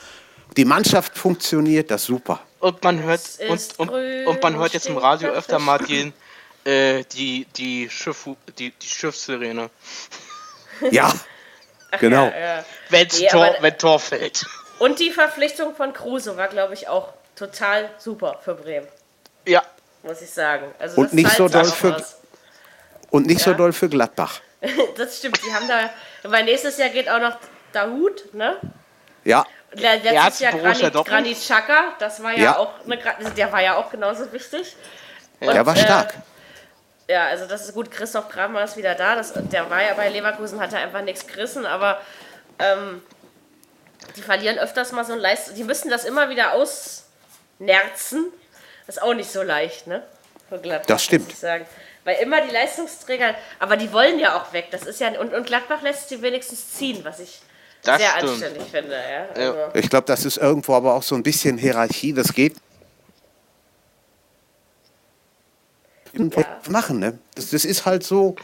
Die Mannschaft funktioniert, das ist super. Und man hört Es und, und, und man hört jetzt im Radio öfter mal den Äh, die, die, Schiff, die, die Schiffssirene. Ja, <laughs> genau. Ja, ja. Wenn's Nee, Tor, aber- wenn Tor fällt. Und die Verpflichtung von Kruse war, glaube ich, auch total super für Bremen, Ja, muss ich sagen. Also Und nicht so doll für-. Und nicht so Ja. doll für Gladbach. <laughs> Das stimmt, die haben da, weil nächstes Jahr geht auch noch Dahut, ne? Ja, Le- Letztes Jahr Granit. Granit Xhaka, das war ja, Ja. auch, eine, der war ja auch genauso wichtig. der war äh, stark. Ja, also das ist gut. Christoph Kramer ist wieder da. Das, der war ja bei Leverkusen, hat er einfach nichts gerissen, aber ähm, die verlieren öfters mal so ein Leist. Die müssen das immer wieder ausnerzen. Das ist auch nicht so leicht, ne? Für Gladbach, Das stimmt. Muss ich sagen. Weil immer die Leistungsträger, aber die wollen ja auch weg. Das ist ja und, und Gladbach lässt sie wenigstens ziehen, was ich Das sehr stimmt. anständig finde. Ja. Also, Ich glaube, das ist irgendwo aber auch so ein bisschen Hierarchie. Das geht. Machen, ne? Das, das ist halt so.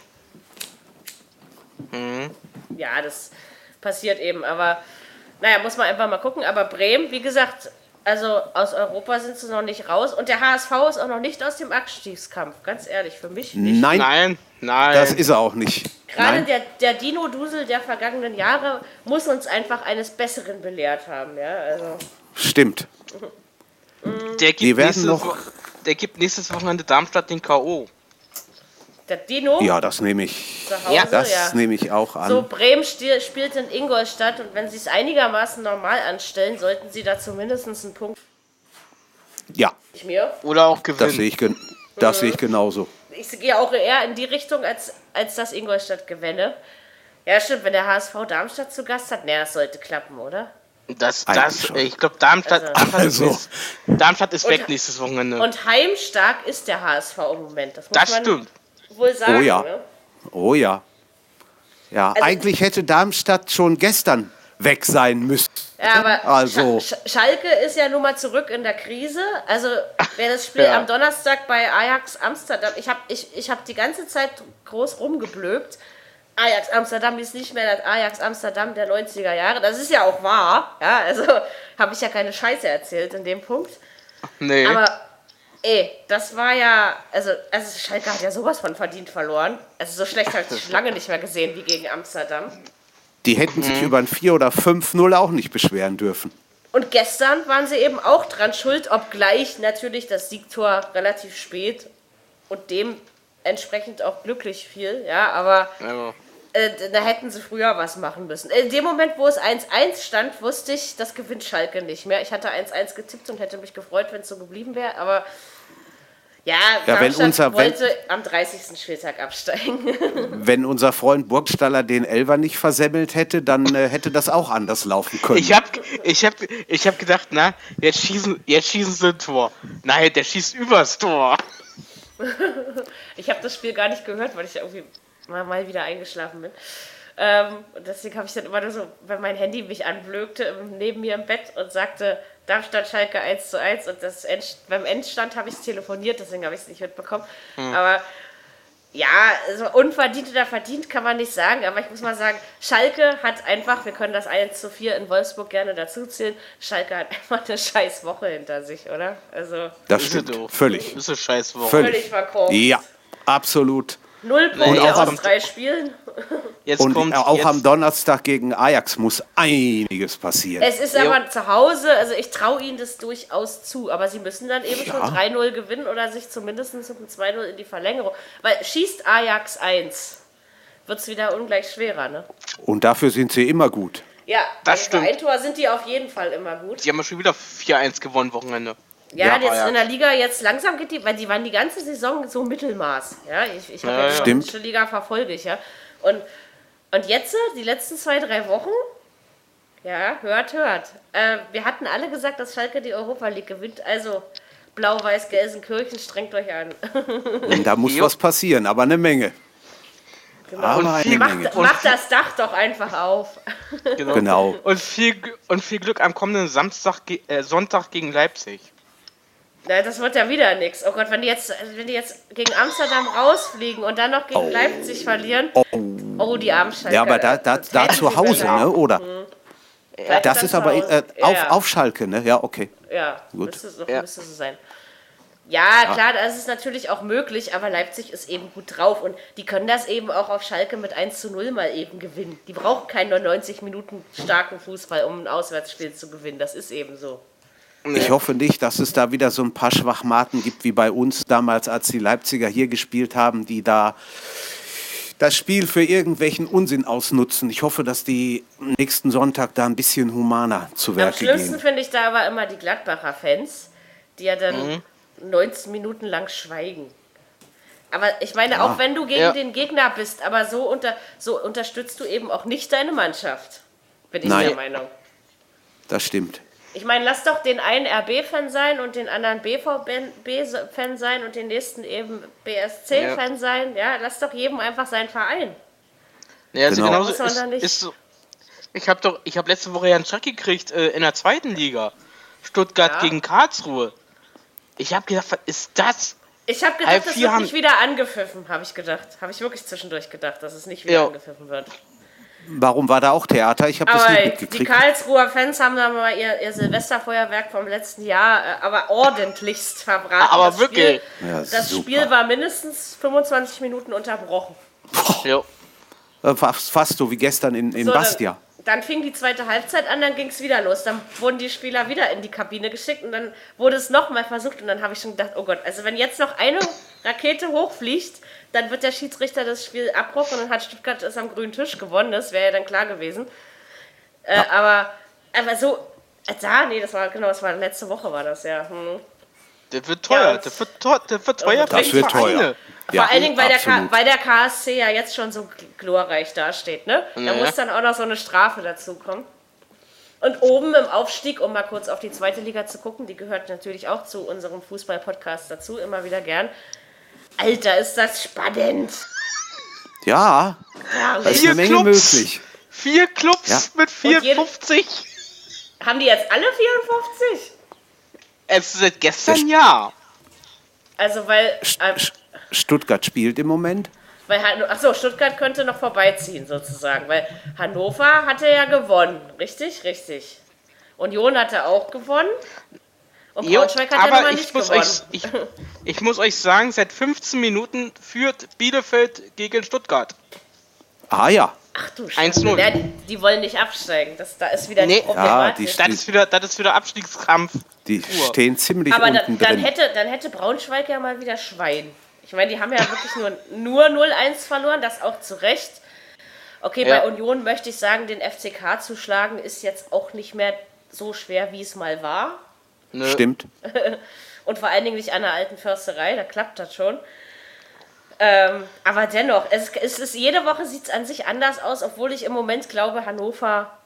ja, das passiert eben. Aber naja, muss man einfach mal gucken. Aber Bremen, wie gesagt, also aus Europa sind sie noch nicht raus. Und der HSV ist auch noch nicht aus dem Abstiegskampf. Ganz ehrlich, für mich nicht. Nein, nein, nein. das ist er auch nicht. Gerade Nein. der, der Dino-Dusel der vergangenen Jahre muss uns einfach eines Besseren belehrt haben. Ja, also. Stimmt. der, Die gibt werden nächstes, noch- der gibt nächstes Wochenende Darmstadt den K.O. Der Dino Ja, das nehme ich. zu Hause, Ja, Das ja. nehme ich auch an. So, Bremen spielt in Ingolstadt und wenn sie es einigermaßen normal anstellen, sollten sie da zumindest einen Punkt ja, nicht mir. Oder auch das gewinnen. sehe ich, gen- das sehe ich genauso. Ich gehe auch eher in die Richtung, als, als das Ingolstadt gewinne. Ja, stimmt, wenn der HSV Darmstadt zu Gast hat, naja, das sollte klappen, oder? Das, das, schon. ich glaube, Darmstadt, Also- Darmstadt, Also. ist, Darmstadt ist weg Und- nächstes Wochenende. Und heimstark ist der HSV im Moment. Das, muss das man stimmt. wohl sagen. Oh ja. Ne? Oh ja. Ja, Also- eigentlich hätte Darmstadt schon gestern weg sein müssen. Ja, aber Also- Sch Sch Schalke ist ja nun mal zurück in der Krise. Also, wer das Spiel <laughs> Ja. am Donnerstag bei Ajax Amsterdam, ich habe ich, ich hab die ganze Zeit groß rumgeblökt. Ajax Amsterdam ist nicht mehr das Ajax Amsterdam der 90er Jahre. Das ist ja auch wahr. Ja, also habe ich ja keine Scheiße erzählt in dem Punkt. Nee. Aber ey, das war ja, also, also Schalke hat ja sowas von verdient verloren. Also so schlecht habe ich <laughs> lange nicht mehr gesehen wie gegen Amsterdam. Die hätten Mhm. sich über ein 4 oder 5-0 auch nicht beschweren dürfen. Und gestern waren sie eben auch dran schuld, obgleich natürlich das Siegtor relativ spät und dementsprechend auch glücklich fiel. Ja, aber Ja. äh, da hätten sie früher was machen müssen. In dem Moment, wo es 1-1 stand, wusste ich, das gewinnt Schalke nicht mehr. Ich hatte 1-1 getippt und hätte mich gefreut, wenn es so geblieben wäre, aber ja, Ja, wenn unser- wenn- wollte am 30. Spieltag absteigen. <laughs> Wenn unser Freund Burgstaller den Elver nicht versemmelt hätte, dann äh, hätte das auch anders laufen können. Ich hab, ich hab, ich hab gedacht, na, jetzt schießen, jetzt schießen sie ein Tor. Nein, der schießt übers Tor. Ich habe das Spiel gar nicht gehört, weil ich irgendwie mal, mal wieder eingeschlafen bin. Ähm, und deswegen habe ich dann immer nur so, wenn mein Handy mich anblökte, neben mir im Bett und sagte, Darmstadt Schalke 1 zu 1 und das End, beim Endstand habe ich es telefoniert, deswegen habe ich es nicht mitbekommen. Aber ja, also unverdient oder verdient kann man nicht sagen, aber ich muss mal sagen, Schalke hat einfach, wir können das 1 zu 4 in Wolfsburg gerne dazuzählen, Schalke hat <laughs> einfach eine scheiß Woche hinter sich, oder? Also das stimmt. Völlig. Das ist eine scheiß Woche. Völlig. völlig verkorkst. Ja, absolut. Null Punkte auch aus am- drei Spielen. <laughs> Jetzt Und kommt auch jetzt, am Donnerstag gegen Ajax muss einiges passieren. Es ist Jo. aber zu Hause, also ich traue ihnen das durchaus zu, aber sie müssen dann eben Ja. schon 3-0 gewinnen oder sich zumindest mit einem 2-0 in die Verlängerung. Weil schießt Ajax 1, wird es wieder ungleich schwerer, ne? Und dafür sind sie immer gut. Ja, Das bei stimmt. ein Tor sind die auf jeden Fall immer gut. Die haben ja schon wieder 4-1 gewonnen Wochenende. Ja, Ja, jetzt in der Liga jetzt langsam geht die, weil die waren die ganze Saison so Mittelmaß. Ja, ich, ich habe Ja, ja, ja. die deutsche Liga verfolge ich, ja. Und, und jetzt, die letzten zwei, drei Wochen, ja, hört, hört. Äh, wir hatten alle gesagt, dass Schalke die Europa League gewinnt, also Blau-Weiß Gelsenkirchen, strengt euch an. <laughs> Und da muss Jo. was passieren, aber eine Menge. Aber eine Macht, macht das Dach doch einfach auf. Genau. Genau. Und viel, und viel Glück am kommenden Samstag, äh, Sonntag gegen Leipzig. Na, das wird ja wieder nichts. Oh Gott, wenn die, jetzt, wenn die jetzt gegen Amsterdam rausfliegen und dann noch gegen Leipzig verlieren. Oh, die armen Schalke. Ja, aber da, da, Das da zu Hause, ne? oder? Vielleicht Das dann ist aber äh, auf, ja. auf Schalke, ne? Ja, okay. Ja, Gut. Müsste, so, Ja. müsste so sein. Ja, klar, das ist natürlich auch möglich, aber Leipzig ist eben gut drauf und die können das eben auch auf Schalke mit 1 zu 0 mal eben gewinnen. Die brauchen keinen 90 Minuten starken Fußball, um ein Auswärtsspiel zu gewinnen. Das ist eben so. Ich hoffe nicht, dass es da wieder so ein paar Schwachmaten gibt wie bei uns damals, als die Leipziger hier gespielt haben, die da das Spiel für irgendwelchen Unsinn ausnutzen. Ich hoffe, dass die nächsten Sonntag da ein bisschen humaner zu Am Werke schlimmsten finde ich da aber immer die Gladbacher Fans, die ja dann 19 Minuten lang schweigen. Aber ich meine, auch wenn du gegen Ja. den Gegner bist, aber so, unter, so unterstützt du eben auch nicht deine Mannschaft. Bin ich Nein. der Meinung. Das stimmt. Ich meine, lass doch den einen RB-Fan sein und den anderen BVB-Fan sein und den nächsten eben BSC-Fan sein. Ja, lass doch jedem einfach seinen Verein. Ja, also Genau. genauso ist, nicht- ist so. Ich habe doch, ich habe letzte Woche ja einen Schock gekriegt äh, in der zweiten Liga. Stuttgart Ja. gegen Karlsruhe. Ich habe gedacht, was ist das? Ich habe gedacht, Halb das wird nicht wieder angepfiffen, habe ich gedacht. Habe ich wirklich zwischendurch gedacht, dass es nicht wieder Ja. angepfiffen wird. Warum war da auch Theater? Ich habe das nicht die mitgekriegt. Karlsruher Fans haben da mal ihr, ihr Silvesterfeuerwerk vom letzten Jahr äh, aber ordentlichst verbraten. Aber das wirklich. Spiel, Ja, das super. Spiel war mindestens 25 Minuten unterbrochen. Jo. Äh, Fast, fast so wie gestern in, in So, Bastia. Dann, fing die zweite Halbzeit an, dann ging es wieder los. Dann wurden die Spieler wieder in die Kabine geschickt und dann wurde es nochmal versucht und dann habe ich schon gedacht, oh Gott, also wenn jetzt noch eine Rakete hochfliegt, dann wird der Schiedsrichter das Spiel abbrochen und dann hat Stuttgart es am grünen Tisch gewonnen. Das wäre ja dann klar gewesen. Äh, aber, aber so, äh, da, nee, das war, genau, das war letzte Woche war das, ja. Hm. Der wird teuer. Ja, der, wird teuer der wird teuer Das für die wird Vereine. Teuer. Vor Ja, allen Dingen, weil der, weil der KSC ja jetzt schon so glorreich dasteht, ne? Da Ja. muss dann auch noch so eine Strafe dazu kommen. Und oben im Aufstieg, um mal kurz auf die zweite Liga zu gucken, die gehört natürlich auch zu unserem Fußball-Podcast dazu, immer wieder gern. Alter, ist das spannend. Ja, da ist eine Menge Clubs. möglich. Vier Clubs Ja. mit Und jede- 54. Haben die jetzt alle 54? Es ist seit gestern ja. Also, weil. Ähm, St- Stuttgart spielt im Moment. weil Han Achso, Stuttgart könnte noch vorbeiziehen, sozusagen. Weil Hannover hatte ja gewonnen. Richtig? Richtig. Union hatte auch gewonnen. Und Jo, Braunschweig hat ja noch aber ich nicht muss, gewonnen. euch, ich, ich muss euch sagen, seit 15 Minuten führt Bielefeld gegen Stuttgart. Ah ja, Ach du 1-0. Ja, die, die wollen nicht absteigen. Das, da ist wieder Nee. Ja, die Das ist wieder, das ist wieder Abstiegskampf. die Uhr. stehen ziemlich Aber da, unten dann, drin. hätte, dann hätte Braunschweig ja mal wieder Schwein. Ich meine, die haben ja wirklich nur, nur 0-1 verloren, das auch zu Recht. Okay, Ja. bei Union möchte ich sagen, den FCK zu schlagen ist jetzt auch nicht mehr so schwer, wie es mal war. Nö. Stimmt. <laughs> Und vor allen Dingen nicht an der alten Försterei, da klappt das schon. Ähm, aber dennoch, es, es ist, jede Woche sieht es an sich anders aus, obwohl ich im Moment glaube, Hannover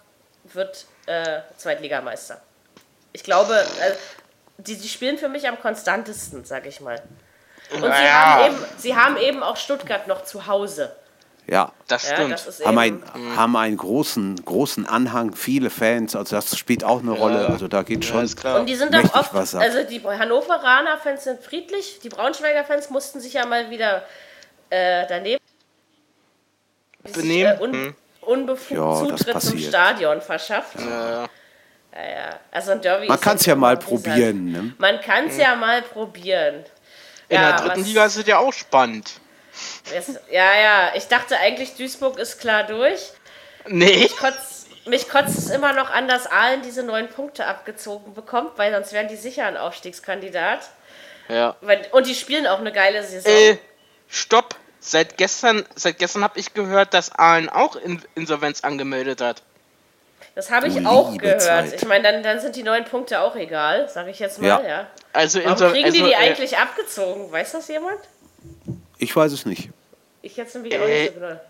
wird äh, Zweitligameister. Ich glaube, äh, die, die spielen für mich am konstantesten, sag ich mal. Und sie, Naja. haben eben, sie haben eben auch Stuttgart noch zu Hause. Ja. Das Ja, stimmt. das ist Haben, ein, haben einen großen, großen Anhang, viele Fans, also das spielt auch eine Rolle. Also da geht ja, schon. klar. Und die sind auch oft, also die Hannoveraner Fans sind friedlich, die Braunschweiger Fans mussten sich ja mal wieder äh, daneben Benehmen. äh, un, Hm. unbefugt Ja, das Zutritt zum. Stadion verschafft. Ja, ja. Ja, ja. Also ein Derby Man kann es ja mal probieren. Ne? Man kann es ja mal probieren. In ja, der dritten Liga ist es ja auch spannend. Es, ja, ja, ich dachte eigentlich, Duisburg ist klar durch. Nee. Kotz, mich kotzt es immer noch an, dass Aalen diese neun Punkte abgezogen bekommt, weil sonst wären die sicher ein Aufstiegskandidat. Ja. Und die spielen auch eine geile Saison. Äh, stopp. Seit gestern, seit gestern habe ich gehört, dass Aalen auch in Insolvenz angemeldet hat. Das habe ich Du auch gehört. Zeit. Ich meine, dann, dann sind die neun Punkte auch egal, sage ich jetzt mal, ja. Ja. Also Warum Insol- kriegen also, die die äh, eigentlich abgezogen? Weiß das jemand? Ich weiß es nicht. Ich jetzt nämlich auch Äh, nicht so genau.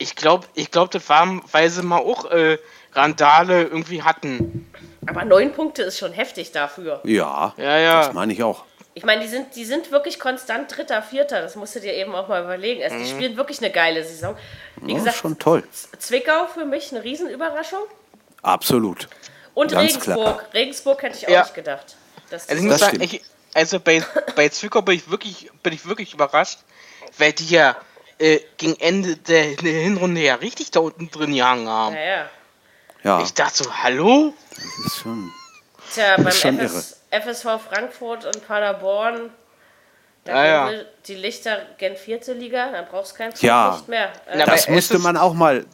Ich glaube, ich glaub, das war, weil sie mal auch äh, Randale irgendwie hatten. Aber neun Punkte ist schon heftig dafür. Ja, Ja, ja. das meine ich auch. Ich meine, die sind, die sind wirklich konstant Dritter, Vierter. Das musst du dir eben auch mal überlegen. Also, die spielen wirklich eine geile Saison. Wie Ja, gesagt, schon toll. Zwickau für mich eine Riesenüberraschung. Absolut. Und Ganz Regensburg. klar. Regensburg hätte ich auch Ja. nicht gedacht. dass Also ich muss Das sagen, ich, also bei, bei Zwickau bin ich wirklich, bin ich wirklich überrascht, weil die ja äh, gegen Ende der, der Hinrunde ja richtig da unten drin gehangen haben. ja, ja. Ja, Ich dachte so, hallo? das ist schon. Tja, beim ist schon FS, FSV Frankfurt und Paderborn. Da Ja, ja. die Lichter gen vierte Liga, dann brauchst du kein Ja. nicht mehr. Äh, Das müsste man auch mal.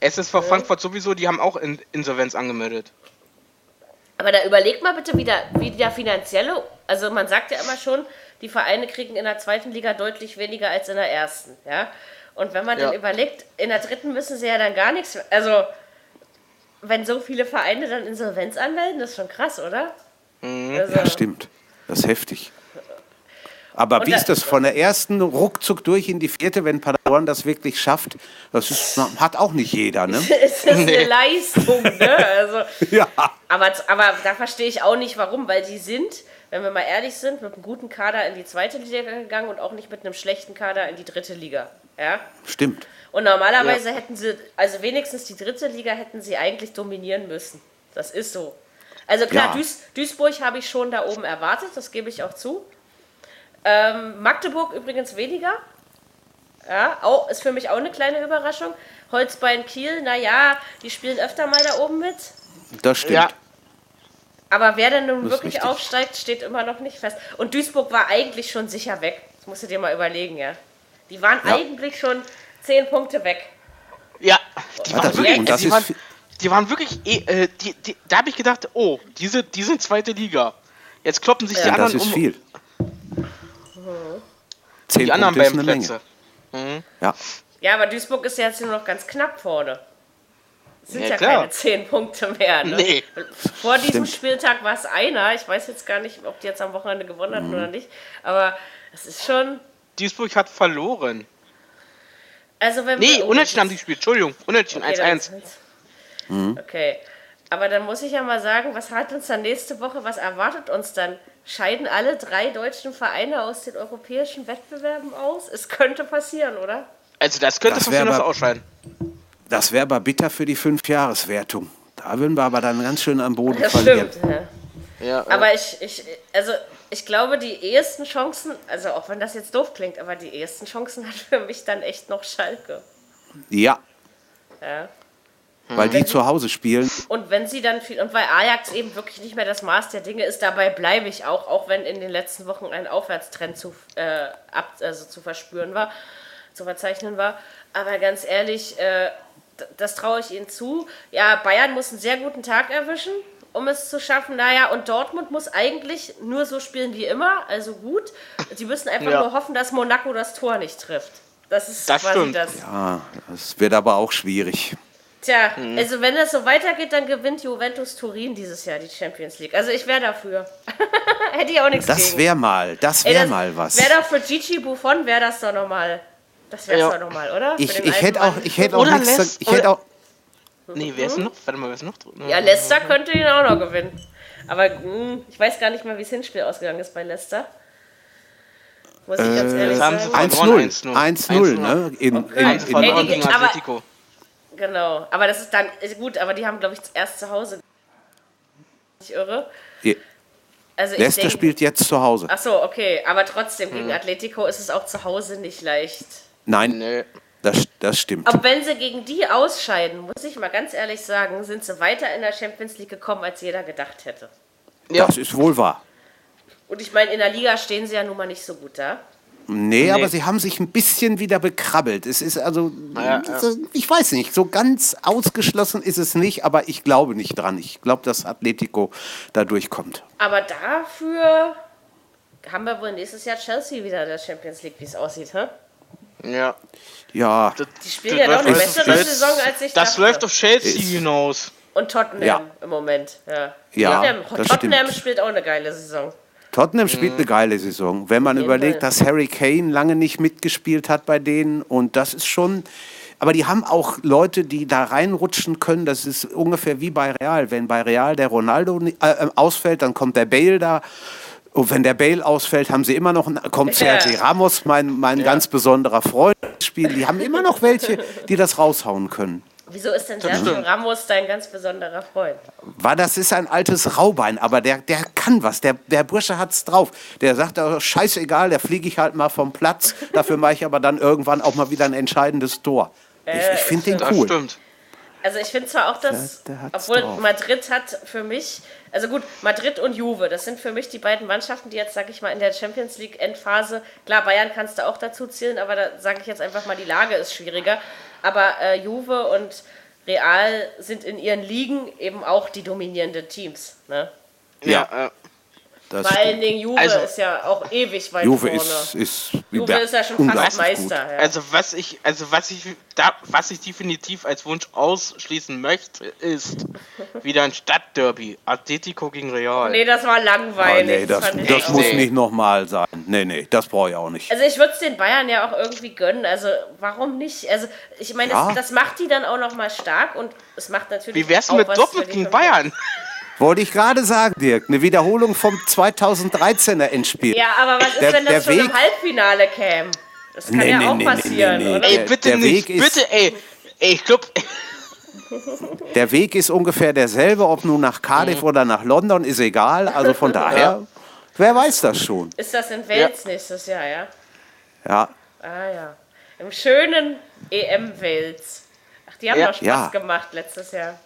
SSV Frankfurt sowieso, die haben auch in Insolvenz angemeldet. Aber da überleg mal bitte wieder, wie der finanzielle, also man sagt ja immer schon, die Vereine kriegen in der zweiten Liga deutlich weniger als in der ersten, ja. Und wenn man Ja. dann überlegt, in der dritten müssen sie ja dann gar nichts, also wenn so viele Vereine dann Insolvenz anmelden, das ist schon krass, oder? Also, Ja, stimmt. Das ist heftig. Aber Und wie ist das von der ersten ruckzuck durch in die vierte, wenn Paderborn das wirklich schafft? Das ist, hat auch nicht jeder, ne? <laughs> ist das eine Leistung, ne? Also, <laughs> ja. aber, aber da verstehe ich auch nicht, warum, weil die sind, wenn wir mal ehrlich sind, mit einem guten Kader in die zweite Liga gegangen und auch nicht mit einem schlechten Kader in die dritte Liga, ja. Stimmt. Und normalerweise hätten sie, also wenigstens die dritte Liga hätten sie eigentlich dominieren müssen. Das ist so. Also klar, Ja. Duis, Duisburg habe ich schon da oben erwartet, das gebe ich auch zu. Ähm, Magdeburg übrigens weniger. Ja, auch, ist für mich auch eine kleine Überraschung. Holzbein Kiel, naja, die spielen öfter mal da oben mit. Das stimmt. Ja, Aber wer denn nun Das wirklich richtig. aufsteigt, steht immer noch nicht fest. Und Duisburg war eigentlich schon sicher weg. Das musst du dir mal überlegen, ja. Die waren Ja. eigentlich schon zehn Punkte weg. ja. Die waren das, wirklich, und das die waren, die waren wirklich, eh, äh, die, die, da habe ich gedacht, oh, diese, die sind zweite Liga. Jetzt kloppen sich die ja, das anderen ist um viel. Zehn die anderen Punkte beiden. Plätze. Ja. Ja, aber Duisburg ist ja jetzt nur noch ganz knapp vorne. Es sind Ja, ja, keine zehn Punkte mehr. Ne? Nee. Vor diesem Stimmt. Spieltag war es einer. Ich weiß jetzt gar nicht, ob die jetzt am Wochenende gewonnen Mhm. hatten oder nicht. Aber es ist schon. Duisburg hat verloren. Also wenn Nee, wir- oh, unentschieden haben die gespielt. Entschuldigung, unentschieden, Okay, dann 1-1. ist- Okay. Aber dann muss ich ja mal sagen, was hat uns dann nächste Woche, was erwartet uns dann? Scheiden alle drei deutschen Vereine aus den europäischen Wettbewerben aus? Es könnte passieren, oder? Also das könnte Das aber- ausscheiden. Das wäre aber bitter für die Fünfjahreswertung. Da würden wir aber dann ganz schön am Boden Das verlieren. stimmt. Ja. Ja, Aber ich, ich, also ich glaube, die ehesten Chancen, also auch wenn das jetzt doof klingt, aber die ehesten Chancen hat für mich dann echt noch Schalke. Ja, Ja. Weil die zu Hause spielen. Und wenn sie dann viel, und weil Ajax eben wirklich nicht mehr das Maß der Dinge ist, dabei bleibe ich auch, auch wenn in den letzten Wochen ein Aufwärtstrend zu, äh, ab, also zu verspüren war, zu verzeichnen war. Aber ganz ehrlich, äh, das traue ich ihnen zu. Ja, Bayern muss einen sehr guten Tag erwischen, um es zu schaffen. Naja, und Dortmund muss eigentlich nur so spielen wie immer, also gut. Sie müssen einfach Ja. nur hoffen, dass Monaco das Tor nicht trifft. Das ist Das quasi stimmt. das. Ah, das wird aber auch schwierig. Tja, Mhm. also wenn das so weitergeht, dann gewinnt Juventus Turin dieses Jahr die Champions League. Also ich wäre dafür. <laughs> Hätte ich auch nichts Das gegen. wäre mal, das wäre das mal was. Wäre doch für Gigi Buffon, wäre das doch nochmal. Das wäre Ja. doch nochmal, oder? Ich, ich hätte auch, ich hätte auch nichts. Ich hätte auch, Nee, wer ist denn noch? Warte mal, wer ist noch drin? Ja, Leicester könnte ihn auch noch gewinnen. Aber mh, ich weiß gar nicht mal, wie das Hinspiel ausgegangen ist bei Leicester. Muss ich ganz ehrlich haben sie sagen. verloren. 1-0. 1-0. 1-0, ne? In, in, Eins in, verloren Ey, die- gegen aber- Atletico. Genau. Aber das ist dann ist gut, aber die haben, glaube ich, erst zu Hause. Ich irre. in, Also Leicester denke, spielt jetzt zu Hause. Ach so, okay. Aber trotzdem, Hm. gegen Atletico ist es auch zu Hause nicht leicht. Nein, Nee. das, das stimmt. Aber wenn sie gegen die ausscheiden, muss ich mal ganz ehrlich sagen, sind sie weiter in der Champions League gekommen, als jeder gedacht hätte. Ja. Das ist wohl wahr. Und ich meine, in der Liga stehen sie ja nun mal nicht so gut da. Nee, aber sie haben sich ein bisschen wieder bekrabbelt. Es ist also, Ja, so- ich weiß nicht, so ganz ausgeschlossen ist es nicht, aber ich glaube nicht dran. Ich glaube, dass Atletico da durchkommt. Aber dafür haben wir wohl nächstes Jahr Chelsea wieder in der Champions League, wie es aussieht, hä? Ja. Ja, Die spielen das ja noch läuft eine bessere Saison, als ich Das dachte. läuft auf Chelsea Ist- hinaus. Und Tottenham Ja. im Moment, ja. Ja, Tottenham, das Tottenham spielt auch eine geile Saison. Tottenham spielt eine geile Saison. Wenn man überlegt, dass Harry Kane lange nicht mitgespielt hat bei denen und das ist schon. Aber die haben auch Leute, die da reinrutschen können. Das ist ungefähr wie bei Real. Wenn bei Real der Ronaldo äh, äh, ausfällt, dann kommt der Bale da. Und wenn der Bale ausfällt, haben sie immer noch, einen- kommt Ja. Sergio Ramos, mein, mein ganz besonderer Freund, ins Spiel. Die haben immer noch welche, die das raushauen können. Wieso ist denn Sergio. Ramos dein ganz besonderer Freund? War das ist ein altes Raubein, aber der, der kann was. Der, der Bursche hat's drauf. Der sagt, oh, scheißegal, da fliege ich halt mal vom Platz. Dafür mache ich aber dann irgendwann auch mal wieder ein entscheidendes Tor. Ich, ich finde den Das cool. stimmt. Also ich finde zwar auch, dass, Der- der hat's obwohl drauf. Madrid hat für mich, also gut, Madrid und Juve, das sind für mich die beiden Mannschaften, die jetzt, sag ich mal, in der Champions League Endphase, klar, Bayern kannst du auch dazu zählen, aber da sage ich jetzt einfach mal, die Lage ist schwieriger. Aber äh, Juve und Real sind in ihren Ligen eben auch die dominierenden Teams. Ne? Ja. äh, Das Vor allen. Dingen Juve Also- ist ja auch ewig weit Juve vorne. ist, ist, Juve ist ja schon fast Meister. Ja. Also was ich, also was ich da, was ich definitiv als Wunsch ausschließen möchte, ist <laughs> wieder ein Stadtderby. Atletico gegen Real. nee, das war Oh, langweilig. nee, das, das muss Nee. nicht nochmal sein. Nee, nee, das brauche ich auch nicht. Also ich würde es den Bayern ja auch irgendwie gönnen. Also warum nicht? Also ich meine, Ja. das, das macht die dann auch noch mal stark und es macht natürlich. Wie wär's auch mit die gegen. Bayern? Wollte ich gerade sagen, Dirk. Eine Wiederholung vom 2013er Endspiel. Ja, aber was ist, Der- wenn der das schon im Weg- Halbfinale käme? Das kann Nee, ja nee, auch nee, passieren, nee, nee. oder? Ey, Der- bitte der nicht, Weg ist- bitte, ey. Ey, ich glaub, <laughs> Der Weg ist ungefähr derselbe, ob nun nach Cardiff oder nach London, ist egal. Also von <laughs> daher, wer weiß das schon. Ist das in Wales nächstes Jahr, ja? Ja, Ah ja. Im schönen EM Wales. Ach, die haben Ja. doch Spaß Ja. gemacht letztes Jahr.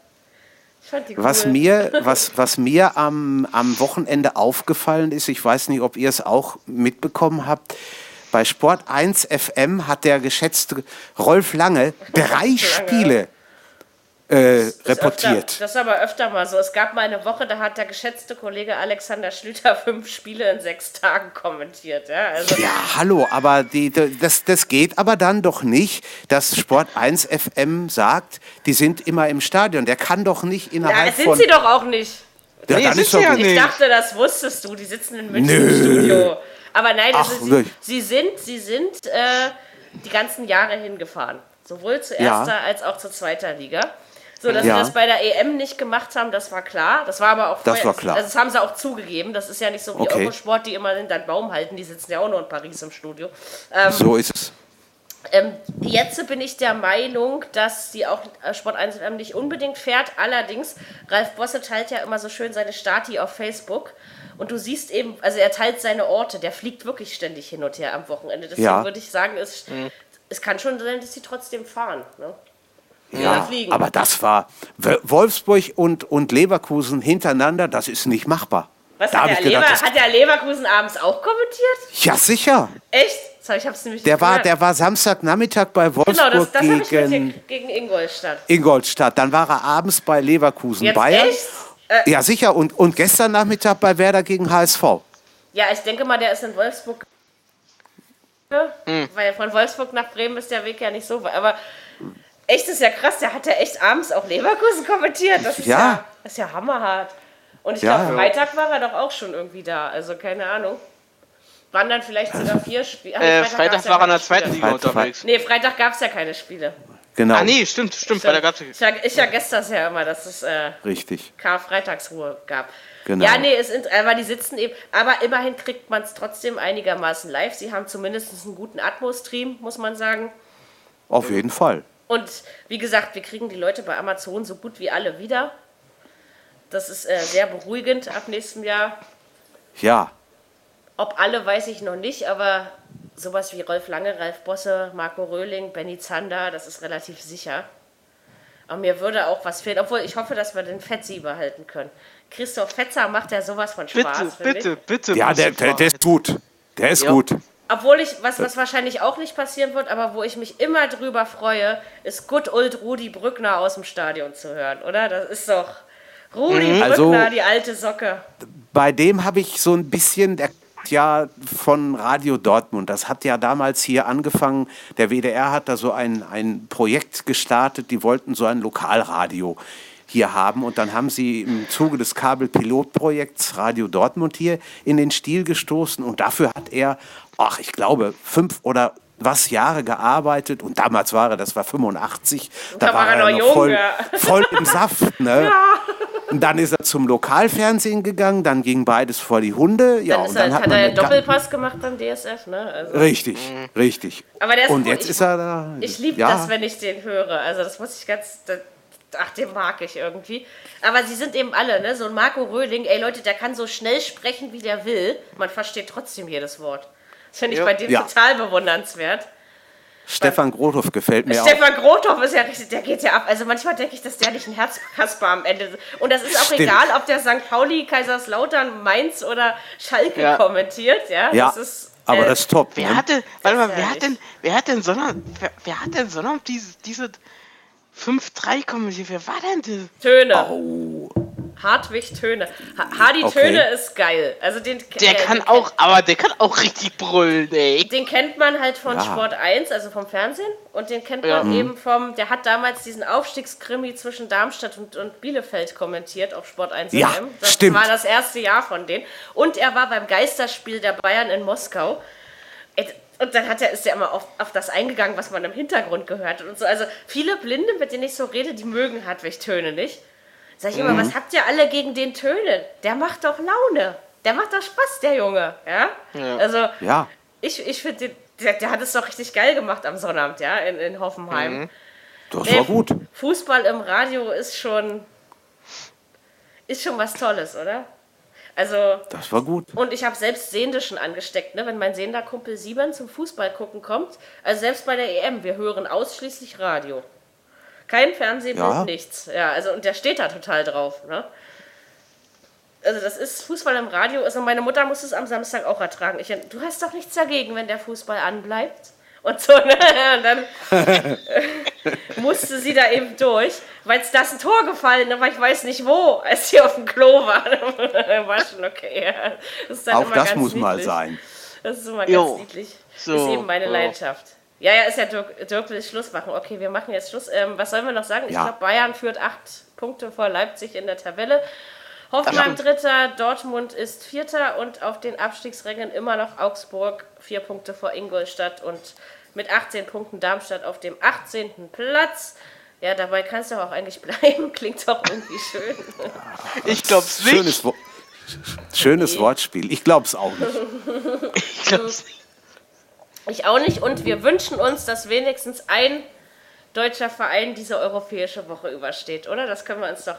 Was cool. mir, <laughs> was, was mir am, am Wochenende aufgefallen ist, ich weiß nicht, ob ihr es auch mitbekommen habt, bei Sport 1 FM hat der geschätzte Rolf Lange drei Spiele äh, reportiert. Öfter, das ist aber öfter mal so. Es gab mal eine Woche, da hat der geschätzte Kollege Alexander Schlüter <laughs> fünf Spiele in sechs Tagen kommentiert. Ja, also Ja, hallo, aber die, das, das geht aber dann doch nicht, dass Sport 1 FM sagt, die sind immer im Stadion. Der kann doch nicht ja, innerhalb das sind von... sie doch auch nicht. Ja, Nee, dann ist doch sie ja nicht. Ich dachte, das wusstest du. Die sitzen in München Nö. im Studio. Aber nein, das Ach, ist, sie, wirklich? sie sind, sie sind äh, die ganzen Jahre hingefahren. Sowohl zu Ja. erster als auch zu zweiter Liga. So, dass Ja. sie das bei der EM nicht gemacht haben, das war klar. Das war aber auch Das vorher- war klar. Also das haben sie auch zugegeben. Das ist ja nicht so wie Okay. Eurosport, die immer hinter den Baum halten. Die sitzen ja auch nur in Paris im Studio. Ähm, So ist es. ähm, jetzt bin ich der Meinung, dass die auch äh, Sport 1 FM nicht unbedingt fährt. Allerdings, Ralf Bosse teilt ja immer so schön seine Stati auf Facebook. Und du siehst eben, also er teilt seine Orte. Der fliegt wirklich ständig hin und her am Wochenende. Deswegen Ja. würde ich sagen, es, es kann schon sein, dass sie trotzdem fahren. Ne? Ja, fliegen. aber das war Wolfsburg und, und Leverkusen hintereinander, das ist nicht machbar. Was Da hat der, gedacht, Lever, hat der Leverkusen abends auch kommentiert? Ja, sicher. Echt? Sorry, ich hab's nämlich Der nicht war, der war Samstagnachmittag bei Wolfsburg Genau, das, das gegen gegen Ingolstadt. Ingolstadt. Dann war er abends bei Leverkusen Jetzt Bayern. echt? Äh, Ja, sicher. Und, und gestern Nachmittag bei Werder gegen HSV. Ja, ich denke mal, der ist in Wolfsburg. Hm. Weil von Wolfsburg nach Bremen ist der Weg ja nicht so weit. Aber echt ist ja krass, der hat ja echt abends auch Leverkusen kommentiert. Das ist ja, Ja. das ist ja hammerhart. Und ich Ja. glaube, Freitag war er doch auch schon irgendwie da. Also keine Ahnung. Waren dann vielleicht sogar vier Spiele. äh, Freitag war er in der zweiten Liga Freitag- unterwegs. Nee, Freitag gab es ja keine Spiele. Genau. Ah, nee, stimmt, stimmt. Freitag gab's Ich, ver- ich vergesse das ja immer, dass es äh, Richtig. Karfreitagsruhe gab. Genau. Ja, nee, es sind, aber die sitzen eben, aber immerhin kriegt man es trotzdem einigermaßen live. Sie haben zumindest einen guten Atmos-Stream, muss man sagen. Auf jeden Fall. Und wie gesagt, wir kriegen die Leute bei Amazon so gut wie alle wieder. Das ist äh, sehr beruhigend ab nächstem Jahr. Ja. Ob alle, weiß ich noch nicht, aber sowas wie Rolf Lange, Ralf Bosse, Marco Röhling, Benny Zander, das ist relativ sicher. Aber mir würde auch was fehlen, obwohl ich hoffe, dass wir den Fetzi behalten können. Christoph Fetzer macht ja sowas von Spaß. Bitte, bitte, bitte. Ja, der, der, der ist gut. Der ist Ja. gut. Obwohl ich, was, was wahrscheinlich auch nicht passieren wird, aber wo ich mich immer drüber freue, ist Good Old Rudi Brückner aus dem Stadion zu hören, oder? Das ist doch Rudi Brückner, Also- die alte Socke. Bei dem habe ich so ein bisschen, der ja von Radio Dortmund. Das hat ja damals hier angefangen. Der WDR hat da so ein, ein Projekt gestartet. Die wollten so ein Lokalradio hier haben. Und dann haben sie im Zuge des Kabelpilotprojekts Radio Dortmund hier in den Stil gestoßen. Und dafür hat er, ach, ich glaube, fünf oder was Jahre gearbeitet und damals war er, das war 85, da, Da war er noch jung, voll, ja. voll im Saft. Ne? <laughs> Und dann ist er zum Lokalfernsehen gegangen, dann ging beides vor die Hunde. Ja, Dann, und er, dann hat, hat er eine einen Doppelpass gemacht beim DSF, ne? Also, Richtig, richtig. Aber der ist und gut. jetzt Ich- ist er da. ich liebe ja, das, wenn ich den höre. Also das muss ich ganz, das, ach, den mag ich irgendwie. Aber sie sind eben alle, ne? So ein Marco Röhling, ey Leute, der kann so schnell sprechen, wie der will. Man versteht trotzdem jedes Wort. Das finde ich Ja. bei dem Ja. total bewundernswert. Stefan Grothoff gefällt mir Stefan Grothoff ist ja richtig, der geht ja ab. Also manchmal denke ich, dass der nicht ein Herzkasper am Ende ist. Und das ist auch Stimmt. egal, ob der St. Pauli, Kaiserslautern, Mainz oder Schalke Ja. kommentiert. Ja, auch. Ja, das ist, aber äh, das ist top. Wer ne? hatte, warte mal, wer hat denn, wer hat denn Sonntag, wer, wer hat denn Sonntag diese, diese 5-3 kommentiert? Wer war denn das? Töne. Oh, Hartwig Töne. Ha Hardy Okay. Töne ist geil. Also den, Der äh, kann den auch, aber der kann auch richtig brüllen, ey. Den kennt man halt von Ja. Sport 1, also vom Fernsehen. Und den kennt Ja. man eben vom, der hat damals diesen Aufstiegskrimi zwischen Darmstadt und, und Bielefeld kommentiert auf Sport 1 Ja, FM. Das stimmt. war das erste Jahr von denen. Und er war beim Geisterspiel der Bayern in Moskau. Und dann hat er, ist er immer auf, auf das eingegangen, was man im Hintergrund gehört hat und so. Also viele Blinde, mit denen ich so rede, die mögen Hartwig Töne nicht. Sag ich immer, Mhm. was habt ihr alle gegen den Töne? Der macht doch Laune. Der macht doch Spaß, der Junge. Ja? Ja. Also, ja. ich, ich finde, der, der hat es doch richtig geil gemacht am Sonnabend, ja, in, in Hoffenheim. Mhm. Das Nee, war gut. Fußball im Radio ist schon, ist schon was Tolles, oder? Also, Das war gut. und ich habe selbst Sehende schon angesteckt, ne? wenn mein sehender Kumpel Sieben zum Fußball gucken kommt. Also selbst bei der EM, wir hören ausschließlich Radio. Kein Fernsehbild, Ja. nichts. Ja, also und der steht da total drauf. Ne? Also das ist Fußball im Radio. Also meine Mutter muss es am Samstag auch ertragen. Ich, du hast doch nichts dagegen, wenn der Fußball anbleibt. Und so, ne? Und dann <laughs> musste sie da eben durch, weil es da ist ein Tor gefallen, aber ich weiß nicht wo, als sie auf dem Klo war. <laughs> war schon okay. Ja. Das ist dann Auch immer das ganz muss mal niedlich. sein. Das ist immer Jo. ganz niedlich. So, ist eben meine ja. Leidenschaft. Ja, ja, ist ja Dirk, Dirk will Schluss machen. Okay, wir machen jetzt Schluss. Ähm, was sollen wir noch sagen? Ich Ja. glaube, Bayern führt acht Punkte vor Leipzig in der Tabelle. Hoffenheim Dritter, Dortmund ist Vierter und auf den Abstiegsrängen immer noch Augsburg, vier Punkte vor Ingolstadt und mit 18 Punkten Darmstadt auf dem 18. Platz. Ja, dabei kannst du auch eigentlich <laughs> bleiben. Klingt doch irgendwie schön. <laughs> Ich glaub's nicht. Schönes, Wo Schönes Wortspiel. Ich glaube es auch nicht. <laughs> Ich glaub's nicht. Ich auch nicht. Und wir wünschen uns, dass wenigstens ein deutscher Verein diese europäische Woche übersteht, oder? Das können wir uns doch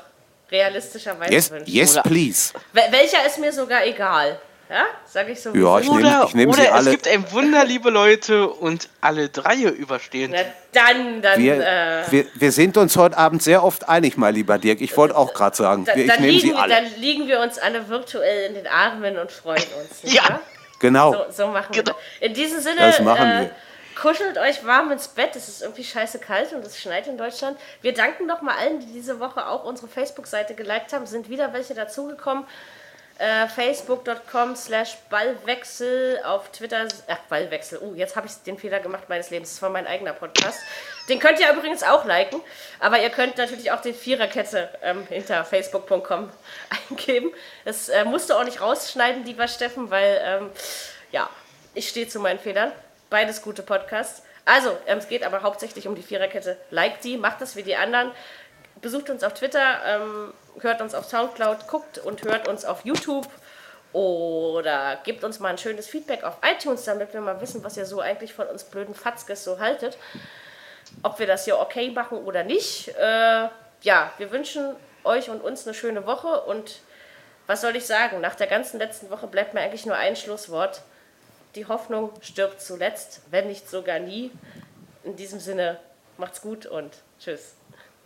realistischerweise Yes, wünschen. yes please. Wel welcher ist mir sogar egal. Ja, sag ich so. Ja, es ich ist. nehm- Oder, ich nehm sie oder es alle. gibt ein Wunder, liebe Leute, und alle drei überstehen. Na dann, dann, Wir, äh, wir, wir sind uns heute Abend sehr oft einig, mein lieber Dirk. Ich wollte auch gerade sagen, da, wir- ich nehme liegen, sie alle. dann liegen wir uns alle virtuell in den Armen und freuen uns. Nicht Ja. wahr? genau. So, so machen wir Genau. das. In diesem Sinne, Das machen äh, wir. kuschelt euch warm ins Bett. Es ist irgendwie scheiße kalt und es schneit in Deutschland. Wir danken noch mal allen, die diese Woche auch unsere Facebook-Seite geliked haben. Sind wieder welche dazugekommen. Äh, Facebook.com slash Ballwechsel auf Twitter. Ach, Ballwechsel. Uh, jetzt habe ich den Fehler gemacht meines Lebens. Das war mein eigener Podcast. Den könnt ihr übrigens auch liken. Aber ihr könnt natürlich auch die Viererkette ähm, hinter Facebook.com <laughs> eingeben. Das äh, musst du auch nicht rausschneiden, lieber Steffen, weil ähm, ja, ich stehe zu meinen Fehlern. Beides gute Podcasts. Also, ähm, es geht aber hauptsächlich um die Viererkette. Like die, macht das wie die anderen. Besucht uns auf Twitter, ähm, hört uns auf Soundcloud, guckt und hört uns auf YouTube. Oder gebt uns mal ein schönes Feedback auf iTunes, damit wir mal wissen, was ihr so eigentlich von uns blöden Fatzkes so haltet. Ob wir das hier okay machen oder nicht. Äh, ja, wir wünschen euch und uns eine schöne Woche. Und was soll ich sagen? Nach der ganzen letzten Woche bleibt mir eigentlich nur ein Schlusswort. Die Hoffnung stirbt zuletzt, wenn nicht sogar nie. In diesem Sinne, macht's gut und tschüss.